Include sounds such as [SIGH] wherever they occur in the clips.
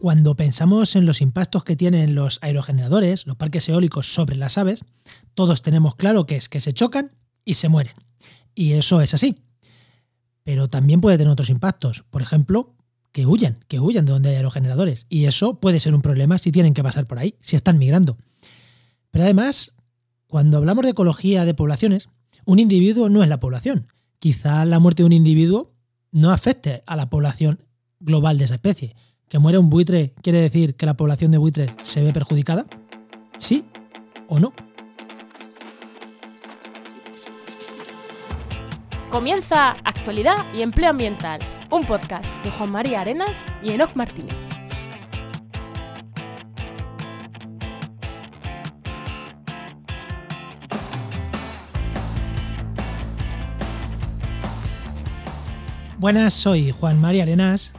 Cuando pensamos en los impactos que tienen los aerogeneradores, los parques eólicos sobre las aves, todos tenemos claro que es que se chocan y se mueren. Y eso es así. Pero también puede tener otros impactos. Por ejemplo, que huyan, que huyan de donde hay aerogeneradores. Y eso puede ser un problema si tienen que pasar por ahí, si están migrando. Pero además, cuando hablamos de ecología de poblaciones, un individuo no es la población. Quizá la muerte de un individuo no afecte a la población global de esa especie, que muere un buitre quiere decir que la población de buitres se ve perjudicada? ¿Sí o no? Comienza Actualidad y Empleo Ambiental, un podcast de Juan María Arenas y Enoc Martínez. Buenas, soy Juan María Arenas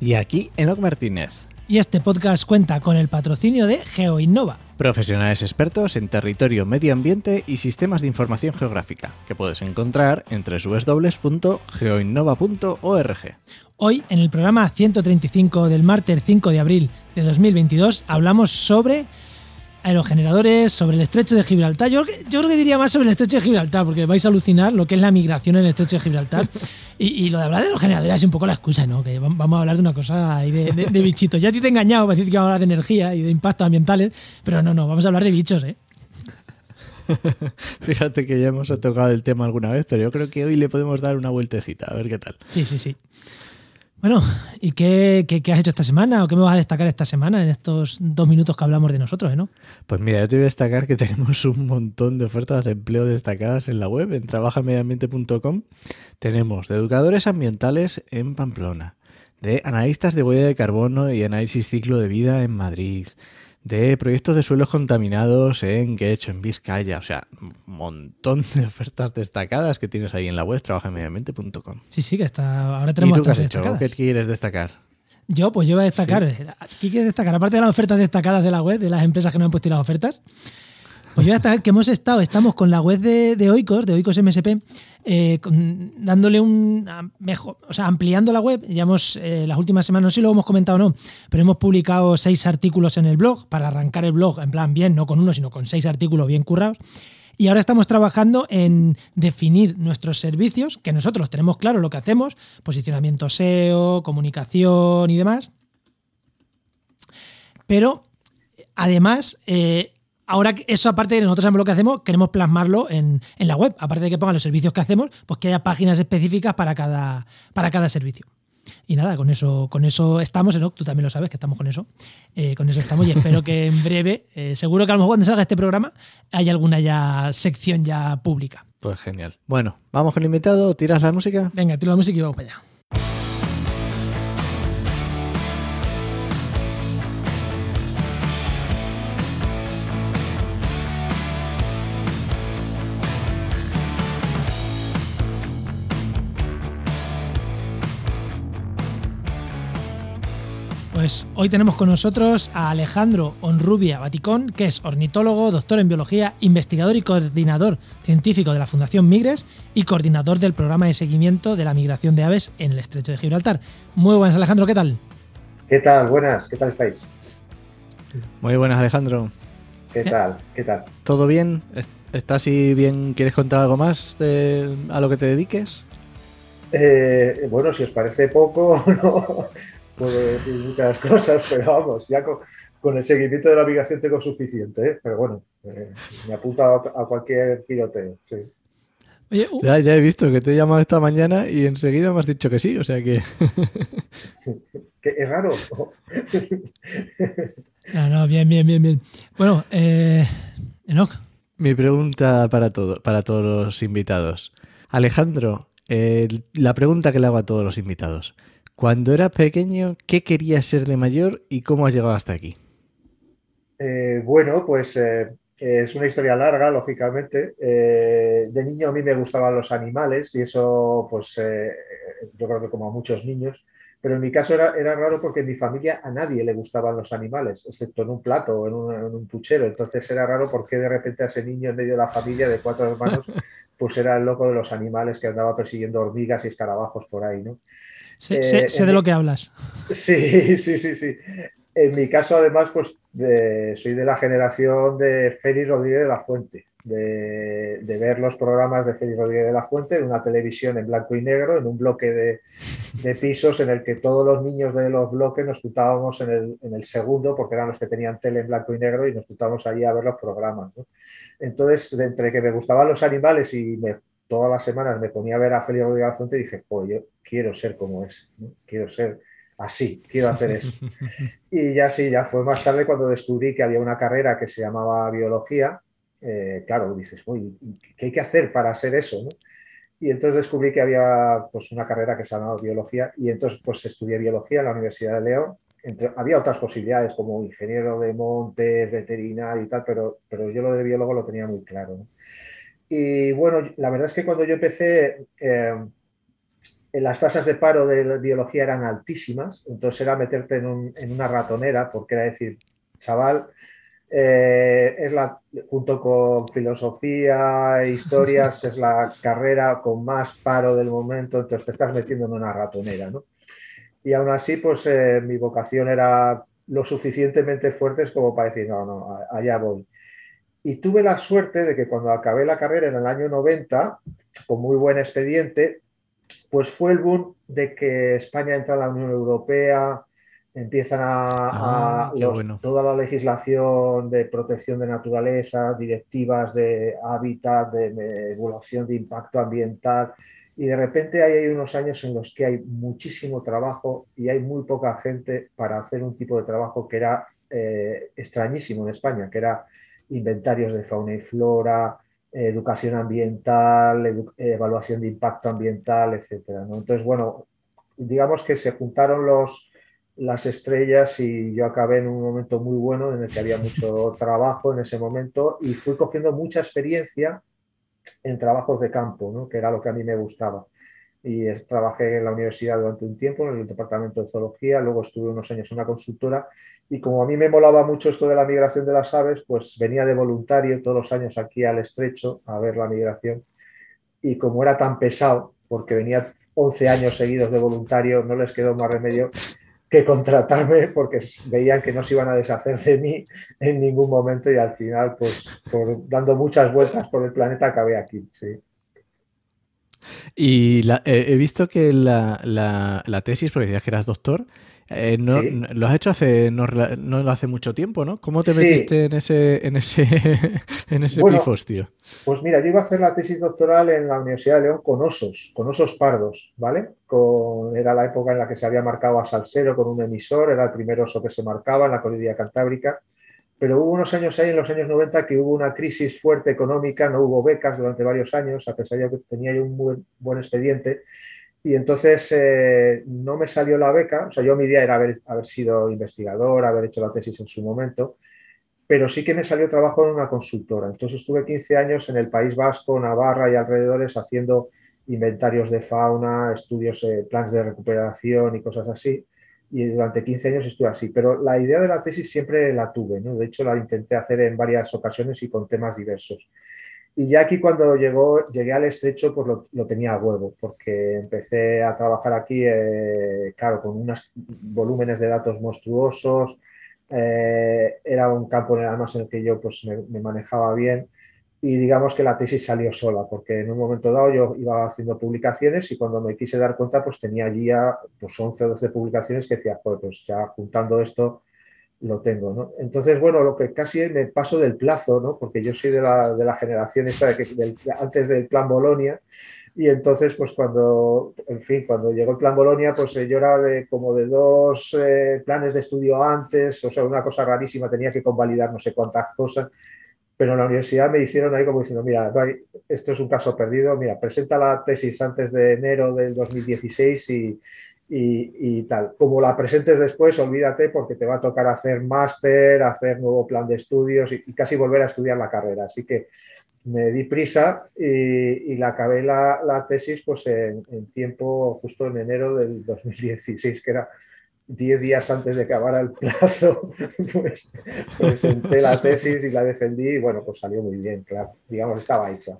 y aquí Enoc Martínez. Y este podcast cuenta con el patrocinio de GeoInnova. Profesionales expertos en territorio, medio ambiente y sistemas de información geográfica, que puedes encontrar en www.geoinnova.org. Hoy, en el programa 135 del martes 5 de abril de 2022, hablamos sobre aerogeneradores, sobre el estrecho de Gibraltar. Yo, creo que diría más sobre el estrecho de Gibraltar, porque vais a alucinar lo que es la migración en el estrecho de Gibraltar. [LAUGHS] Y, lo de hablar de aerogeneradores es un poco la excusa, ¿no? Que vamos a hablar de una cosa ahí de, de, bichitos. Ya a ti te he engañado, para decir que vamos a hablar de energía y de impactos ambientales, pero no, no, vamos a hablar de bichos, ¿eh? [LAUGHS] Fíjate que ya hemos tocado el tema alguna vez, pero yo creo que hoy le podemos dar una vueltecita, a ver qué tal. Sí, sí, sí. Bueno, ¿y qué, has hecho esta semana o qué me vas a destacar esta semana en estos dos minutos que hablamos de nosotros, eh, ¿no? Pues mira, yo te voy a destacar que tenemos un montón de ofertas de empleo destacadas en la web, en trabajamediambiente.com. Tenemos de educadores ambientales en Pamplona, de analistas de huella de carbono y análisis ciclo de vida en Madrid, de proyectos de suelos contaminados en Quecho, en Vizcaya. O sea, un montón de ofertas destacadas que tienes ahí en la web, trabajamediamente.com. Sí, sí, que está. Ahora tenemos ¿Y tú qué has hecho? ¿Qué quieres destacar? Yo, pues yo voy a destacar. ¿Qué quieres destacar? Aparte de las ofertas destacadas de la web, de las empresas que nos han puesto las ofertas. Pues yo voy a destacar que hemos estado, estamos con la web de, de Oikos, de Oikos MSP, eh, dándole un mejor, o sea, ampliando la web. Ya hemos, eh, las últimas semanas, no sé si lo hemos comentado o no, pero hemos publicado seis artículos en el blog para arrancar el blog, en plan, bien, no con uno, sino con seis artículos bien currados. Y ahora estamos trabajando en definir nuestros servicios, que nosotros tenemos claro lo que hacemos, posicionamiento SEO, comunicación y demás. Pero además, eh, Ahora, eso aparte de nosotros sabemos lo que hacemos, queremos plasmarlo en, la web. Aparte de que pongan los servicios que hacemos, pues que haya páginas específicas para cada, para cada servicio. Y nada, con eso, con eso estamos, tú también lo sabes que estamos con eso. Eh, con eso estamos y espero que en breve, eh, seguro que a lo mejor cuando salga este programa, haya alguna ya sección ya pública. Pues genial. Bueno, vamos con el invitado, ¿tiras la música? Venga, tira la música y vamos para allá. Pues hoy tenemos con nosotros a Alejandro Onrubia Baticón, que es ornitólogo, doctor en biología, investigador y coordinador científico de la Fundación Migres y coordinador del programa de seguimiento de la migración de aves en el estrecho de Gibraltar. Muy buenas, Alejandro, ¿qué tal? ¿Qué tal? Buenas, ¿qué tal estáis? Muy buenas, Alejandro. ¿Qué tal? ¿Qué tal? ¿Todo bien? ¿Estás y bien? ¿Quieres contar algo más a lo que te dediques? Eh, bueno, si os parece poco, [LAUGHS] no, puedo decir muchas [LAUGHS] cosas, pero vamos, ya con, el seguimiento de la migración tengo suficiente, ¿eh? pero bueno, eh, me apunta a, cualquier tiroteo, sí. ya, he visto que te he llamado esta mañana y enseguida me has dicho que sí, o sea que... [LAUGHS] que es raro. no, no, bien, bien, bien, bien. Bueno, eh, Enoch. Mi pregunta para, todo, para todos los invitados. Alejandro, la pregunta que le hago a todos los invitados. Cuando eras pequeño, ¿qué querías ser de mayor y cómo has llegado hasta aquí? Eh, bueno, pues eh, es una historia larga, lógicamente. Eh, de niño a mí me gustaban los animales y eso, pues yo creo que como a muchos niños, pero en mi caso era, raro porque en mi familia a nadie le gustaban los animales, excepto en un plato o en un, en puchero. Entonces era raro porque de repente ese niño en medio de la familia de cuatro hermanos, pues era el loco de los animales que andaba persiguiendo hormigas y escarabajos por ahí, ¿no? Sé, de lo que hablas. Sí, [LAUGHS] sí, sí, sí. en mi caso, además, pues soy de la generación de Félix Rodríguez de la Fuente, de, ver los programas de Félix Rodríguez de la Fuente en una televisión en blanco y negro, en un bloque de, pisos en el que todos los niños de los bloques nos juntábamos en el, segundo, porque eran los que tenían tele en blanco y negro, y nos juntábamos allí a ver los programas. Entonces, entre que me gustaban los animales y todas las semanas me ponía a ver a Félix Rodríguez de la Fuente, dije, pues yo quiero ser como es, quiero ser así, quiero hacer eso. Y ya sí, ya fue más tarde cuando descubrí que había una carrera que se llamaba biología. Eh, claro, dices, uy, ¿qué hay que hacer para hacer eso? Y entonces descubrí que había pues, una carrera que se llamaba biología y entonces pues estudié biología en la Universidad de León. había otras posibilidades como ingeniero de montes, veterinario y tal, pero, pero yo lo de biólogo lo tenía muy claro. Y bueno, la verdad es que cuando yo empecé, eh, las tasas de paro de biología eran altísimas, entonces era meterte en, una ratonera, porque era decir, chaval, eh, es la, junto con filosofía e historias, es la [LAUGHS] carrera con más paro del momento, entonces te estás metiendo en una ratonera, ¿no? Y aún así, pues eh, mi vocación era lo suficientemente fuerte como para decir, no, no, allá voy. Y tuve la suerte de que cuando acabé la carrera en el año 90, con muy buen expediente, pues fue el boom de que España entra a la Unión Europea, empiezan a, ah, toda la legislación de protección de naturaleza, directivas de hábitat, de, evaluación de impacto ambiental, y de repente hay unos años en los que hay muchísimo trabajo y hay muy poca gente para hacer un tipo de trabajo que era eh, extrañísimo en España, que era inventarios de fauna y flora, educación ambiental, evaluación de impacto ambiental, etc. Entonces, bueno, digamos que se juntaron los, las estrellas y yo acabé en un momento muy bueno en el que había mucho [LAUGHS] trabajo en ese momento y fui cogiendo mucha experiencia en trabajos de campo, ¿no? que era lo que a mí me gustaba. Y trabajé en la universidad durante un tiempo, en el departamento de zoología, luego estuve unos años en una consultora y como a mí me molaba mucho esto de la migración de las aves, pues venía de voluntario todos los años aquí al estrecho a ver la migración. Y como era tan pesado, porque venía 11 años seguidos de voluntario, no les quedó más remedio que contratarme porque veían que no se iban a deshacer de mí en ningún momento y al final, pues dando muchas vueltas por el planeta, acabé aquí. Sí. Y eh, he visto que la, la, la, tesis, porque decías que eras doctor, eh, no, Lo has hecho hace no, no, hace mucho tiempo, ¿no? ¿Cómo te metiste en ese, en ese, [LAUGHS] en ese pifostio? Pues mira, yo iba a hacer la tesis doctoral en la Universidad de León con osos, con osos pardos, ¿vale? Con, era la época en la que se había marcado a Salsero con un emisor, era el primer oso que se marcaba en la cordillera cantábrica. Pero hubo unos años ahí, en los años 90, que hubo una crisis fuerte económica, no hubo becas durante varios años, a pesar de que tenía yo un buen expediente y entonces eh, no me salió la beca, o sea, yo mi idea era haber, sido investigador, haber hecho la tesis en su momento, pero sí que me salió trabajo en una consultora. Entonces estuve 15 años en el País Vasco, Navarra y alrededores haciendo inventarios de fauna, estudios, eh, planes de recuperación y cosas así. Y durante 15 años estuve así. Pero la idea de la tesis siempre la tuve, ¿no? De hecho, la intenté hacer en varias ocasiones y con temas diversos. Y ya aquí cuando llegó, llegué al estrecho, pues lo, tenía a huevo, porque empecé a trabajar aquí, eh, claro, con unos volúmenes de datos monstruosos. Eh, era un campo además en el que yo pues, me, manejaba bien y digamos que la tesis salió sola, porque en un momento dado yo iba haciendo publicaciones y cuando me quise dar cuenta, pues tenía allí ya pues, 11 o 12 publicaciones que decía, pues ya juntando esto lo tengo, ¿no? Entonces, bueno, lo que casi me paso del plazo, ¿no? Porque yo soy de la, de la generación esta de que antes del plan Bolonia y entonces, pues cuando, en fin, cuando llegó el plan Bolonia, pues eh, yo era de como de dos eh, planes de estudio antes, o sea, una cosa rarísima, tenía que convalidar no sé cuántas cosas, pero en la universidad me hicieron ahí como diciendo, mira, esto es un caso perdido, mira, presenta la tesis antes de enero del 2016 y y, tal. Como la presentes después, olvídate porque te va a tocar hacer máster, hacer nuevo plan de estudios y, casi volver a estudiar la carrera. Así que me di prisa y, la acabé la, tesis pues en, tiempo justo en enero del 2016, que era 10 días antes de que acabara el plazo, [LAUGHS] pues presenté la tesis y la defendí y bueno, pues salió muy bien, claro, digamos, estaba hecha.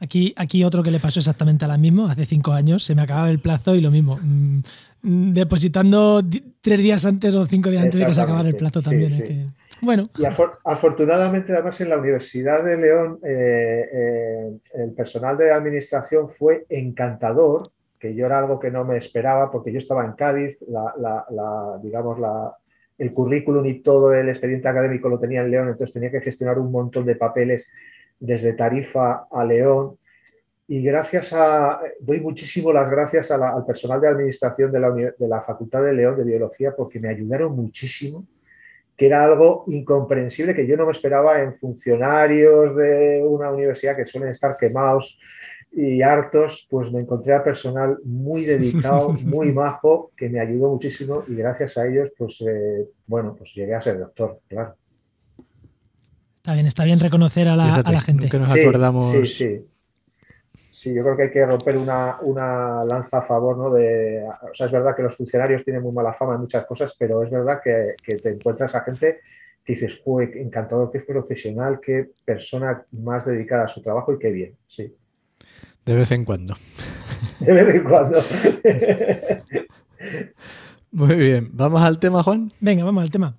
Aquí, aquí otro que le pasó exactamente a la misma, hace cinco años, se me acababa el plazo y lo mismo. Mm, mm, depositando tres días antes o cinco días antes de que se acabara el plazo también. Bueno. Y afortunadamente, además, en la Universidad de León, eh, eh, el personal de administración fue encantador, que yo era algo que no me esperaba, porque yo estaba en Cádiz, la, digamos, la, el currículum y todo el expediente académico lo tenía en León, entonces tenía que gestionar un montón de papeles desde Tarifa a León. Y gracias a, doy muchísimo las gracias al personal de administración de la, de la Facultad de León de Biología porque me ayudaron muchísimo, que era algo incomprensible que yo no me esperaba en funcionarios de una universidad que suelen estar quemados y hartos, pues me encontré a personal muy dedicado, [LAUGHS] muy majo, que me ayudó muchísimo y gracias a ellos, pues eh, bueno, pues llegué a ser doctor, claro. Está bien, está bien reconocer a la, a la gente. Que nos acordamos. Sí, sí. Sí, yo creo que hay que romper una, una, lanza a favor, ¿no? De, o sea, es verdad que los funcionarios tienen muy mala fama en muchas cosas, pero es verdad que, que te encuentras a gente que dices, fue encantador, qué profesional, qué persona más dedicada a su trabajo y qué bien, sí. De vez en cuando. De vez en cuando. [LAUGHS] Muy bien. ¿Vamos al tema, Juan? Venga, vamos al tema.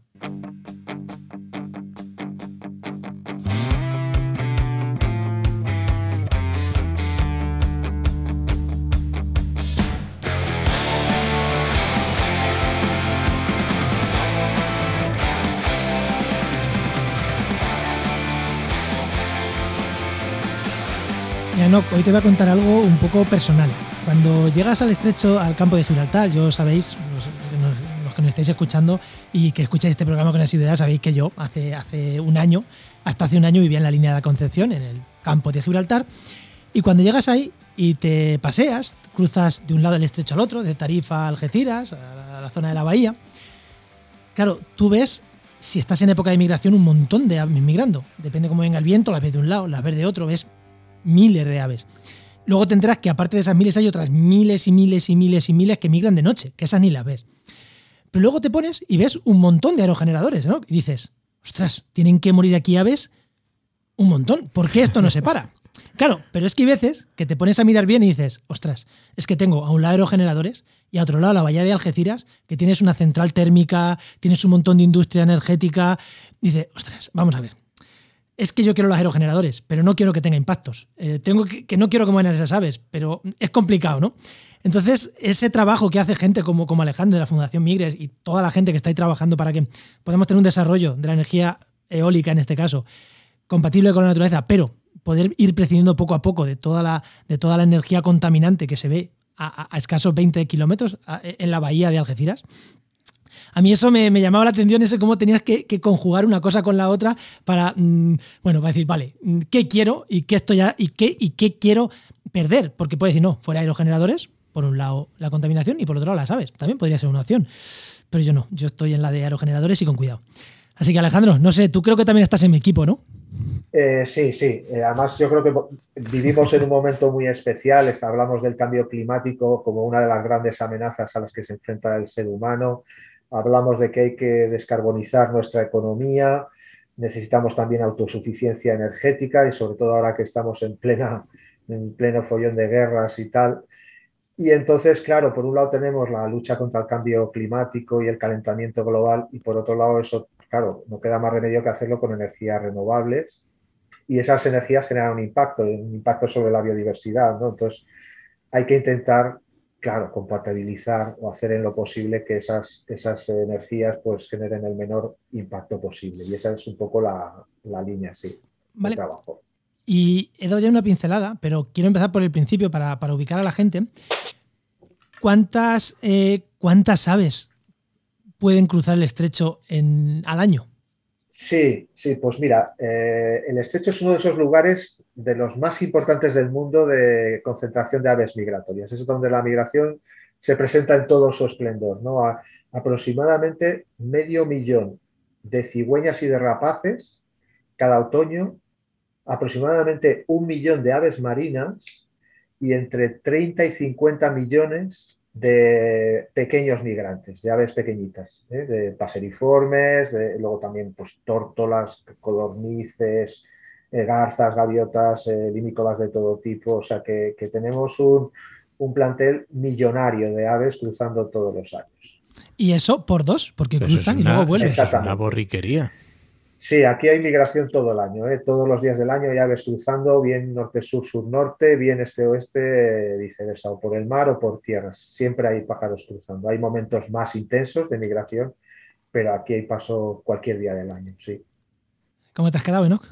Hoy te voy a contar algo un poco personal. Cuando llegas al estrecho, al campo de Gibraltar, yo sabéis, los, que nos estáis escuchando y que escucháis este programa con asiduidad, sabéis que yo hace, hace un año, hasta hace un año vivía en la línea de la Concepción, en el campo de Gibraltar. Y cuando llegas ahí y te paseas, cruzas de un lado del estrecho al otro, de Tarifa a Algeciras, a la zona de la bahía, claro, tú ves si estás en época de migración, un montón de aves migrando. Depende cómo venga el viento, las ves de un lado, las ves de otro, ves miles de aves. Luego tendrás que aparte de esas miles hay otras miles y miles y miles y miles que migran de noche, que esas ni las ves. Pero luego te pones y ves un montón de aerogeneradores, ¿no? Y dices, ostras, tienen que morir aquí aves un montón. ¿Por qué esto no se para? [LAUGHS] Claro, pero es que hay veces que te pones a mirar bien y dices, ostras, es que tengo a un lado aerogeneradores y a otro lado la bahía de Algeciras, que tienes una central térmica, tienes un montón de industria energética. Dice, ostras, vamos a ver, es que yo quiero los aerogeneradores, pero no quiero que tenga impactos. Eh, tengo que, no quiero que mueran esas aves, pero es complicado, ¿no? Entonces, ese trabajo que hace gente como, como Alejandro de la Fundación Migres y toda la gente que está ahí trabajando para que podamos tener un desarrollo de la energía eólica en este caso, compatible con la naturaleza, pero poder ir prescindiendo poco a poco de toda la, de toda la energía contaminante que se ve a, a escasos 20 kilómetros en la bahía de Algeciras, a mí eso me, llamaba la atención, ese cómo tenías que, conjugar una cosa con la otra para, mm, bueno, para decir, vale, mm, ¿qué quiero y qué estoy y qué, y qué quiero perder? Porque puedes decir, no, fuera aerogeneradores, por un lado la contaminación y por otro lado las aves. También podría ser una opción. Pero yo no, yo estoy en la de aerogeneradores y con cuidado. Así que Alejandro, no sé, tú creo que también estás en mi equipo, ¿no? Eh, sí, sí. Eh, además, yo creo que vivimos en un momento muy especial. hablamos del cambio climático como una de las grandes amenazas a las que se enfrenta el ser humano hablamos de que hay que descarbonizar nuestra economía, necesitamos también autosuficiencia energética y sobre todo ahora que estamos en, plena, en pleno follón de guerras y tal. Y entonces, claro, por un lado tenemos la lucha contra el cambio climático y el calentamiento global y por otro lado eso, claro, no queda más remedio que hacerlo con energías renovables y esas energías generan un impacto, un impacto sobre la biodiversidad, ¿no? Entonces hay que intentar claro, compatibilizar o hacer en lo posible que esas, esas energías pues generen el menor impacto posible. Y esa es un poco la, línea, sí, de trabajo. Y he dado ya una pincelada, pero quiero empezar por el principio para, ubicar a la gente. ¿Cuántas, eh, ¿Cuántas aves pueden cruzar el estrecho en, al año? Sí, sí, pues mira, eh, el estrecho es uno de esos lugares de los más importantes del mundo de concentración de aves migratorias. Es donde la migración se presenta en todo su esplendor. ¿no? aproximadamente medio millón de cigüeñas y de rapaces cada otoño, aproximadamente un millón de aves marinas y entre 30 y 50 millones de pequeños migrantes, de aves pequeñitas, ¿eh? de paseriformes, luego también pues, tórtolas, codornices, eh, garzas, gaviotas, eh, de todo tipo. O sea que, tenemos un, un plantel millonario de aves cruzando todos los años. Y eso por dos, porque cruzan y luego vuelven. Es una borriquería. Sí, aquí hay migración todo el año, ¿eh? todos los días del año hay aves cruzando, bien norte-sur, sur-norte, bien este-oeste, viceversa, o por el mar o por tierras. Siempre hay pájaros cruzando. Hay momentos más intensos de migración, pero aquí hay paso cualquier día del año, sí. ¿Cómo te has quedado, Enoch?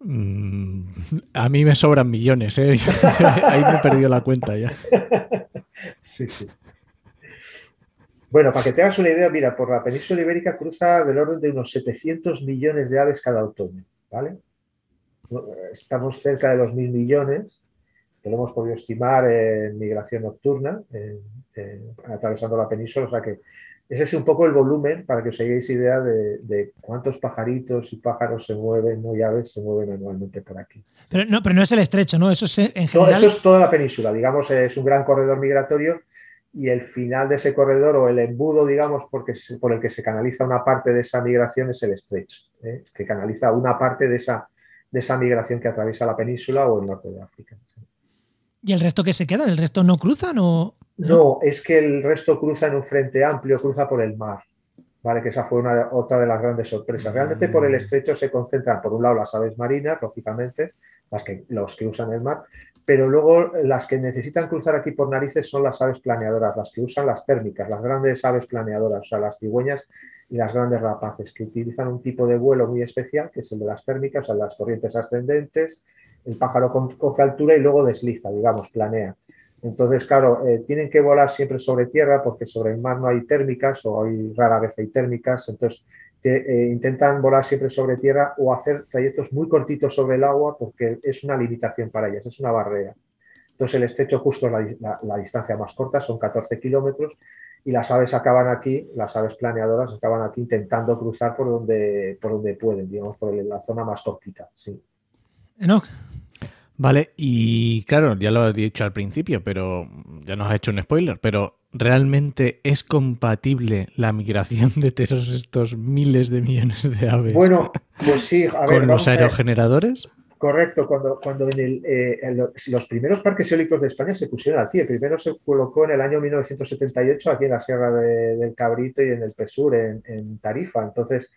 Mm, a mí me sobran millones, ¿eh? [LAUGHS] ahí me he perdido la cuenta ya. [LAUGHS] Sí, sí. Bueno, para que te hagas una idea, mira, por la península ibérica cruza del orden de unos 700 millones de aves cada otoño, ¿vale? Estamos cerca de los mil millones, que lo hemos podido estimar en migración nocturna, atravesando la península, o sea que ese es un poco el volumen para que os hagáis idea de, cuántos pajaritos y pájaros se mueven, ¿no? y aves se mueven anualmente por aquí. Pero no, pero no es el estrecho, ¿no? Eso es en general. No, eso es toda la península, digamos, es un gran corredor migratorio y el final de ese corredor o el embudo, digamos, porque por el que se canaliza una parte de esa migración es el estrecho, ¿eh? que canaliza una parte de esa, de esa migración que atraviesa la península o el norte de África. ¿Y el resto que se queda? ¿El resto no cruzan o...? No, es que el resto cruza en un frente amplio, cruza por el mar. ¿Vale? Que esa fue una, otra de las grandes sorpresas. Realmente por el mm. estrecho se concentran, por un lado, las aves marinas, lógicamente, las que, los que usan el mar, pero luego las que necesitan cruzar aquí por narices son las aves planeadoras, las que usan las térmicas, las grandes aves planeadoras, o sea, las cigüeñas y las grandes rapaces, que utilizan un tipo de vuelo muy especial, que es el de las térmicas, o sea, las corrientes ascendentes, el pájaro coge altura y luego desliza, digamos, planea. Entonces, claro, eh, tienen que volar siempre sobre tierra porque sobre el mar no hay térmicas o hay rara vez hay térmicas, entonces eh, intentan volar siempre sobre tierra o hacer trayectos muy cortitos sobre el agua porque es una limitación para ellas, es una barrera. Entonces el estrecho justo es la, distancia más corta, son 14 kilómetros, y las aves acaban aquí, las aves planeadoras acaban aquí intentando cruzar por donde, por donde pueden, digamos, por la zona más cortita. Sí. Enoch. Vale, y claro, ya lo he dicho al principio, pero ya nos ha hecho un spoiler, pero ¿realmente es compatible la migración de todos estos miles de millones de aves? Bueno, pues sí, a ver, ¿Con los aerogeneradores? Correcto, cuando, cuando en, el, eh, los primeros parques eólicos de España se pusieron aquí, el primero se colocó en el año 1978 aquí en la Sierra del Cabrito y en el Pesur, en, Tarifa. Entonces,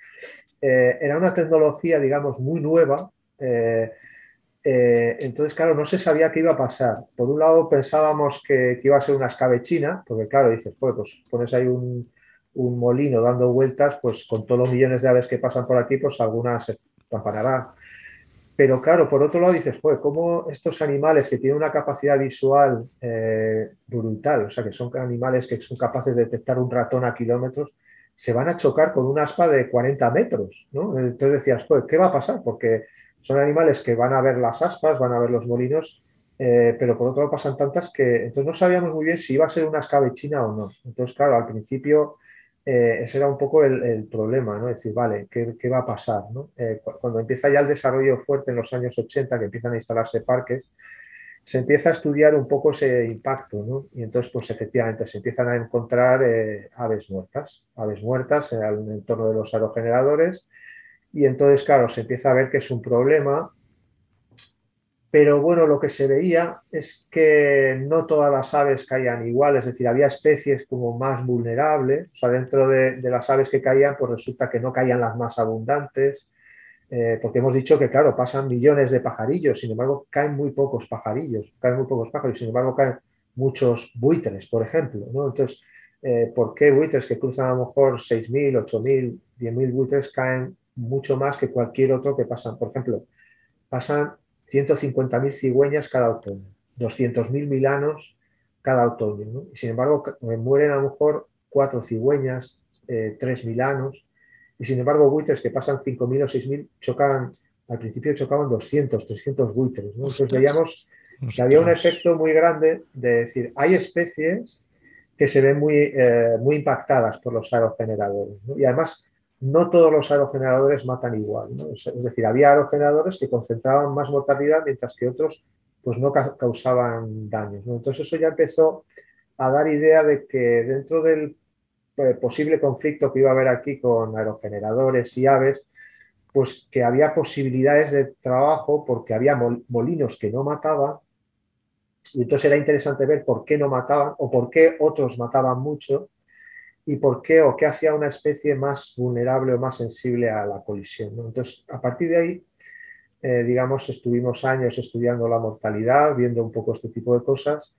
eh, era una tecnología, digamos, muy nueva. Eh, eh, entonces, claro, no se sabía qué iba a pasar. Por un lado pensábamos que, iba a ser una escabechina, porque claro, dices, pues, pones ahí un, molino dando vueltas, pues con todos los millones de aves que pasan por aquí, pues algunas se. Pero claro, por otro lado dices, pues, ¿cómo estos animales que tienen una capacidad visual eh, brutal, o sea, que son animales que son capaces de detectar un ratón a kilómetros, se van a chocar con un aspa de 40 metros? ¿no? Entonces decías, pues, ¿qué va a pasar? Porque son animales que van a ver las aspas, van a ver los molinos, eh, pero por otro lado pasan tantas que entonces no sabíamos muy bien si iba a ser una escabechina o no. Entonces, claro, al principio eh, ese era un poco el, problema, ¿no? Decir, vale, ¿qué, va a pasar? Eh, cuando empieza ya el desarrollo fuerte en los años 80, que empiezan a instalarse parques, se empieza a estudiar un poco ese impacto, ¿no? Y entonces, pues efectivamente, se empiezan a encontrar aves muertas, aves muertas en el entorno de los aerogeneradores, y entonces, claro, se empieza a ver que es un problema. Pero bueno, lo que se veía es que no todas las aves caían igual, es decir, había especies como más vulnerables, o sea, dentro de, las aves que caían, pues resulta que no caían las más abundantes, eh, porque hemos dicho que, claro, pasan millones de pajarillos, sin embargo, caen muy pocos pajarillos, caen muy pocos pájaros, sin embargo, caen muchos buitres, por ejemplo, ¿no? Entonces, eh, ¿por qué buitres que cruzan a lo mejor 6.000, 8.000, 10.000 buitres caen mucho más que cualquier otro que pasan. Por ejemplo, pasan 150.000 cigüeñas cada otoño, 200.000 milanos cada otoño. Y sin embargo, mueren a lo mejor cuatro cigüeñas, eh, tres milanos, y sin embargo, buitres que pasan 5.000 o 6.000 chocaban, al principio chocaban 200, 300 buitres. Entonces veíamos que había un efecto muy grande de decir, hay especies que se ven muy, eh, muy impactadas por los aerogeneradores. Y además, no todos los aerogeneradores matan igual. Es, decir, había aerogeneradores que concentraban más mortalidad mientras que otros pues, no causaban daños. Entonces eso ya empezó a dar idea de que dentro del eh, posible conflicto que iba a haber aquí con aerogeneradores y aves, pues que había posibilidades de trabajo porque había molinos que no mataban Y entonces era interesante ver por qué no mataban o por qué otros mataban mucho y por qué o qué hacía una especie más vulnerable o más sensible a la colisión. Entonces, a partir de ahí, eh, digamos, estuvimos años estudiando la mortalidad, viendo un poco este tipo de cosas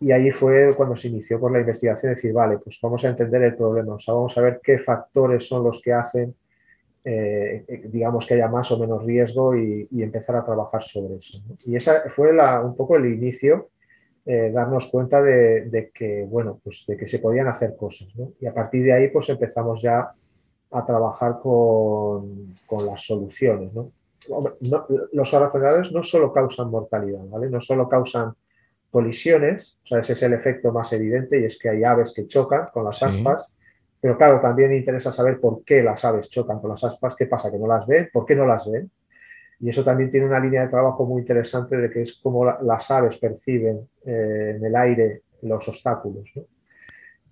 y ahí fue cuando se inició por la investigación, decir, vale, pues vamos a entender el problema, o sea, vamos a ver qué factores son los que hacen, eh, eh, digamos, que haya más o menos riesgo y, empezar a trabajar sobre eso. Y esa fue un poco el inicio, eh, darnos cuenta de, que, bueno, pues de que se podían hacer cosas. Y a partir de ahí, pues empezamos ya a trabajar con, las soluciones. los ordenadores no solo causan mortalidad, ¿vale? No solo causan colisiones, o sea, ese es el efecto más evidente y es que hay aves que chocan con las aspas, pero claro, también interesa saber por qué las aves chocan con las aspas, qué pasa, que no las ven, por qué no las ven. Y eso también tiene una línea de trabajo muy interesante de que es cómo las aves perciben eh, en el aire los obstáculos.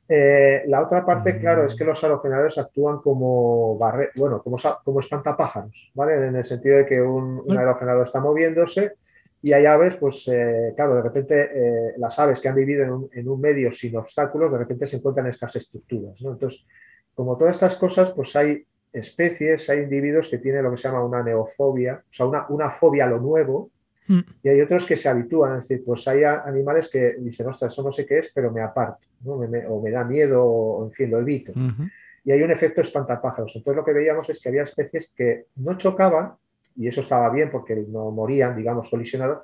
Eh, la otra parte, claro, es que los aerogeneradores actúan como barre bueno, como, como espantapájaros, ¿vale? En el sentido de que un, un aerogenerador está moviéndose, y hay aves, pues eh, claro, de repente eh, las aves que han vivido en un, medio sin obstáculos, de repente se encuentran en estas estructuras. ¿no? Entonces, como todas estas cosas, pues hay especies, hay individuos que tienen lo que se llama una neofobia, o sea, una, una fobia a lo nuevo, mm. y hay otros que se habitúan, es decir, pues hay animales que dicen, ostras, eso no sé qué es, pero me aparto, ¿no? o me da miedo, o en fin, lo evito. Y hay un efecto espantapájaros. Entonces lo que veíamos es que había especies que no chocaban, y eso estaba bien porque no morían, digamos, colisionados,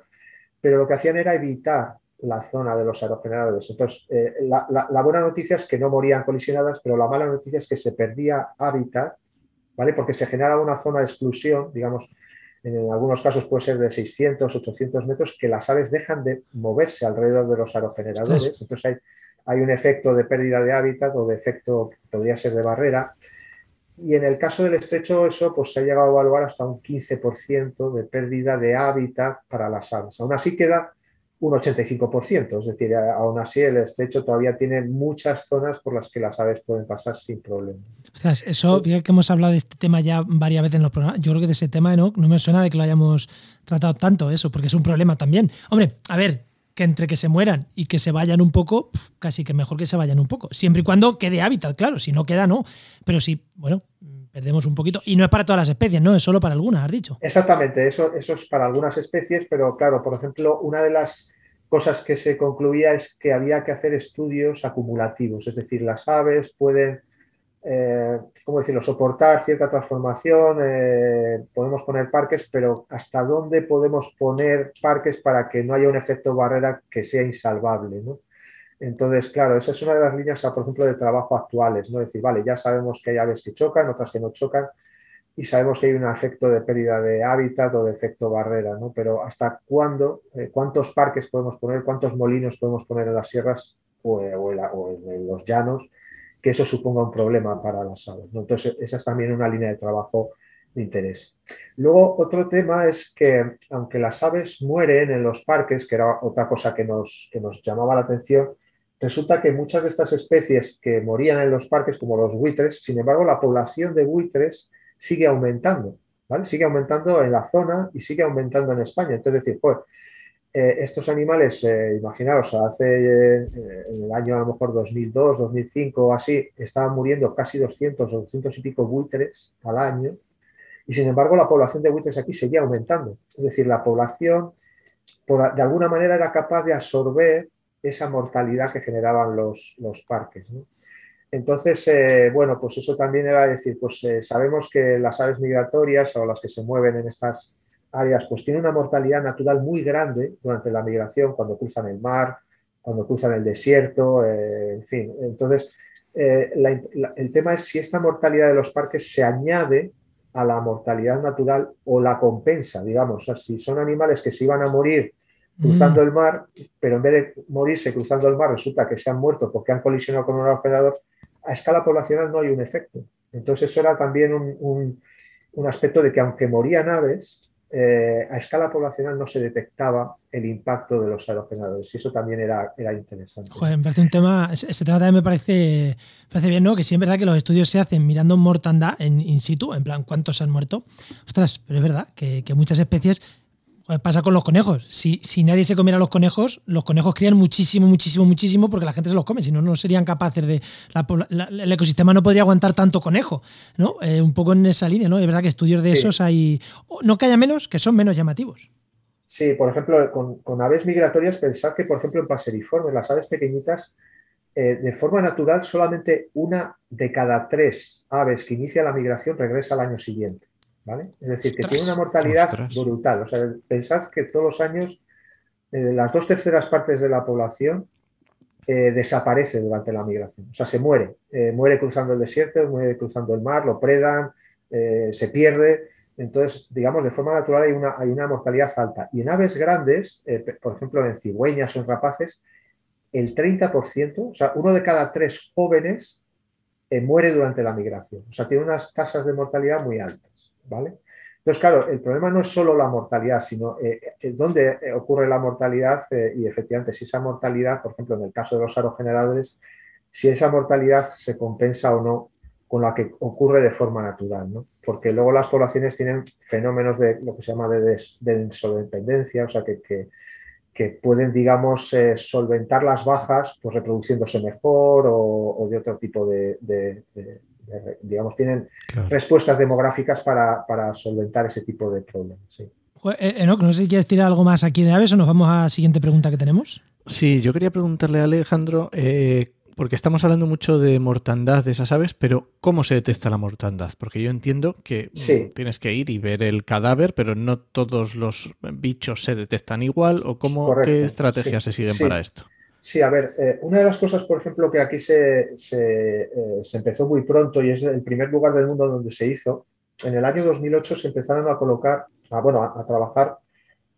pero lo que hacían era evitar la zona de los aerogeneradores. Entonces, eh, la, buena noticia es que no morían colisionadas, pero la mala noticia es que se perdía hábitat, ¿vale? Porque se generaba una zona de exclusión, digamos, en algunos casos puede ser de 600, 800 metros, que las aves dejan de moverse alrededor de los aerogeneradores. Entonces, hay, hay un efecto de pérdida de hábitat o de efecto, podría ser de barrera, y en el caso del estrecho, eso pues, se ha llegado a evaluar hasta un 15% de pérdida de hábitat para las aves. Aún así queda un 85%, es decir, aún así el estrecho todavía tiene muchas zonas por las que las aves pueden pasar sin problema. Ostras, eso, fíjate que hemos hablado de este tema ya varias veces en los programas. Yo creo que de ese tema no, no me suena de que lo hayamos tratado tanto, eso, porque es un problema también. Hombre, a ver, que entre que se mueran y que se vayan un poco, casi que mejor que se vayan un poco. Siempre y cuando quede hábitat, claro. Si no queda, no. Pero sí, bueno, perdemos un poquito. Y no es para todas las especies, ¿no? Es solo para algunas, has dicho. Exactamente, eso, eso es para algunas especies, pero claro, por ejemplo, una de las cosas que se concluía es que había que hacer estudios acumulativos, es decir, las aves pueden eh, ¿cómo decirlo?, soportar cierta transformación, eh, podemos poner parques, pero ¿hasta dónde podemos poner parques para que no haya un efecto barrera que sea insalvable? Entonces, claro, esa es una de las líneas, por ejemplo, de trabajo actuales, ¿no? Es decir, vale, ya sabemos que hay aves que chocan, otras que no chocan, y sabemos que hay un efecto de pérdida de hábitat o de efecto barrera, ¿no? Pero ¿hasta cuándo, eh, cuántos parques podemos poner, cuántos molinos podemos poner en las sierras o en los llanos? Que eso suponga un problema para las aves. Entonces, esa es también una línea de trabajo de interés. Luego, otro tema es que, aunque las aves mueren en los parques, que era otra cosa que nos, nos llamaba la atención, resulta que muchas de estas especies que morían en los parques, como los buitres, sin embargo, la población de buitres sigue aumentando, ¿vale? Sigue aumentando en la zona y sigue aumentando en España. Entonces, decir, pues, eh, estos animales, eh, imaginaos, hace eh, en el año a lo mejor 2002, 2005 o así, estaban muriendo casi 200 o 200 y pico buitres al año, y sin embargo la población de buitres aquí seguía aumentando. Es decir, la población de alguna manera era capaz de absorber esa mortalidad que generaban los, los parques. Entonces, bueno, pues eso también era decir, pues sabemos que las aves migratorias o las que se mueven en estas áreas pues tienen una mortalidad natural muy grande durante la migración, cuando cruzan el mar, cuando cruzan el desierto, eh, en fin. Entonces, eh, el tema es si esta mortalidad de los parques se añade a la mortalidad natural o la compensa, digamos. O sea, si son animales que se iban a morir cruzando mm. el mar, pero en vez de morirse cruzando el mar resulta que se han muerto porque han colisionado con un operador, a escala poblacional no hay un efecto. Entonces eso era también un, un aspecto de que aunque morían aves, eh, a escala poblacional no se detectaba el impacto de los aerogeneradores y eso también era, era interesante. Joder, me parece un tema, ese tema también me parece, parece bien, ¿no? Que sí es verdad que los estudios se hacen mirando mortandad en in situ, en plan cuántos han muerto. Ostras, pero es verdad que, muchas especies Pasa con los conejos. Si, si nadie se comiera los conejos, los conejos crían muchísimo, muchísimo, muchísimo porque la gente se los come. Si no, no serían capaces de. la pobla- la- el ecosistema no podría aguantar tanto conejo, ¿no? Eh, un poco en esa línea, ¿no? Es verdad que estudios de Sí. esos hay. No que haya menos, que son menos llamativos. Sí, por ejemplo, con, con aves migratorias, pensar que, por ejemplo, en paseriformes, las aves pequeñitas, eh, de forma natural, solamente una de cada tres aves que inicia la migración regresa al año siguiente. ¿Vale? Es decir, que tiene una mortalidad ostras. brutal. O sea, pensad que todos los años eh, las dos terceras partes de la población eh, desaparece durante la migración. O sea, se muere. Eh, muere cruzando el desierto, muere cruzando el mar, lo predan, se pierde. Entonces, digamos, de forma natural hay una, hay una mortalidad alta. Y en aves grandes, por ejemplo, en cigüeñas o en rapaces, el 30%, o sea, uno de cada tres jóvenes eh, muere durante la migración. O sea, tiene unas tasas de mortalidad muy altas, ¿vale? Entonces, claro, el problema no es solo la mortalidad, sino eh, eh, dónde eh, ocurre la mortalidad y efectivamente si esa mortalidad, por ejemplo, en el caso de los aerogeneradores, si esa mortalidad se compensa o no con la que ocurre de forma natural, ¿no? Porque luego las poblaciones tienen fenómenos de lo que se llama de, des- de o sea, que, pueden, digamos, solventar las bajas, pues reproduciéndose mejor o, de otro tipo de- digamos, tienen Claro. respuestas demográficas para, para solventar ese tipo de problemas. sí. Eh, Enoch, no sé si quieres tirar algo más aquí de aves o nos vamos a la siguiente pregunta que tenemos. Sí, yo quería preguntarle a Alejandro, eh, porque estamos hablando mucho de mortandad de esas aves, pero ¿cómo se detecta la mortandad? Porque yo entiendo que mm, Sí. tienes que ir y ver el cadáver, pero no todos los bichos se detectan igual, o cómo, Correcto, qué estrategias sí, se siguen sí. para esto. Sí, a ver, eh, una de las cosas, por ejemplo, que aquí se, se, eh, se empezó muy pronto y es el primer lugar del mundo donde se hizo, en el año 2008 se empezaron a colocar, a, bueno, a, trabajar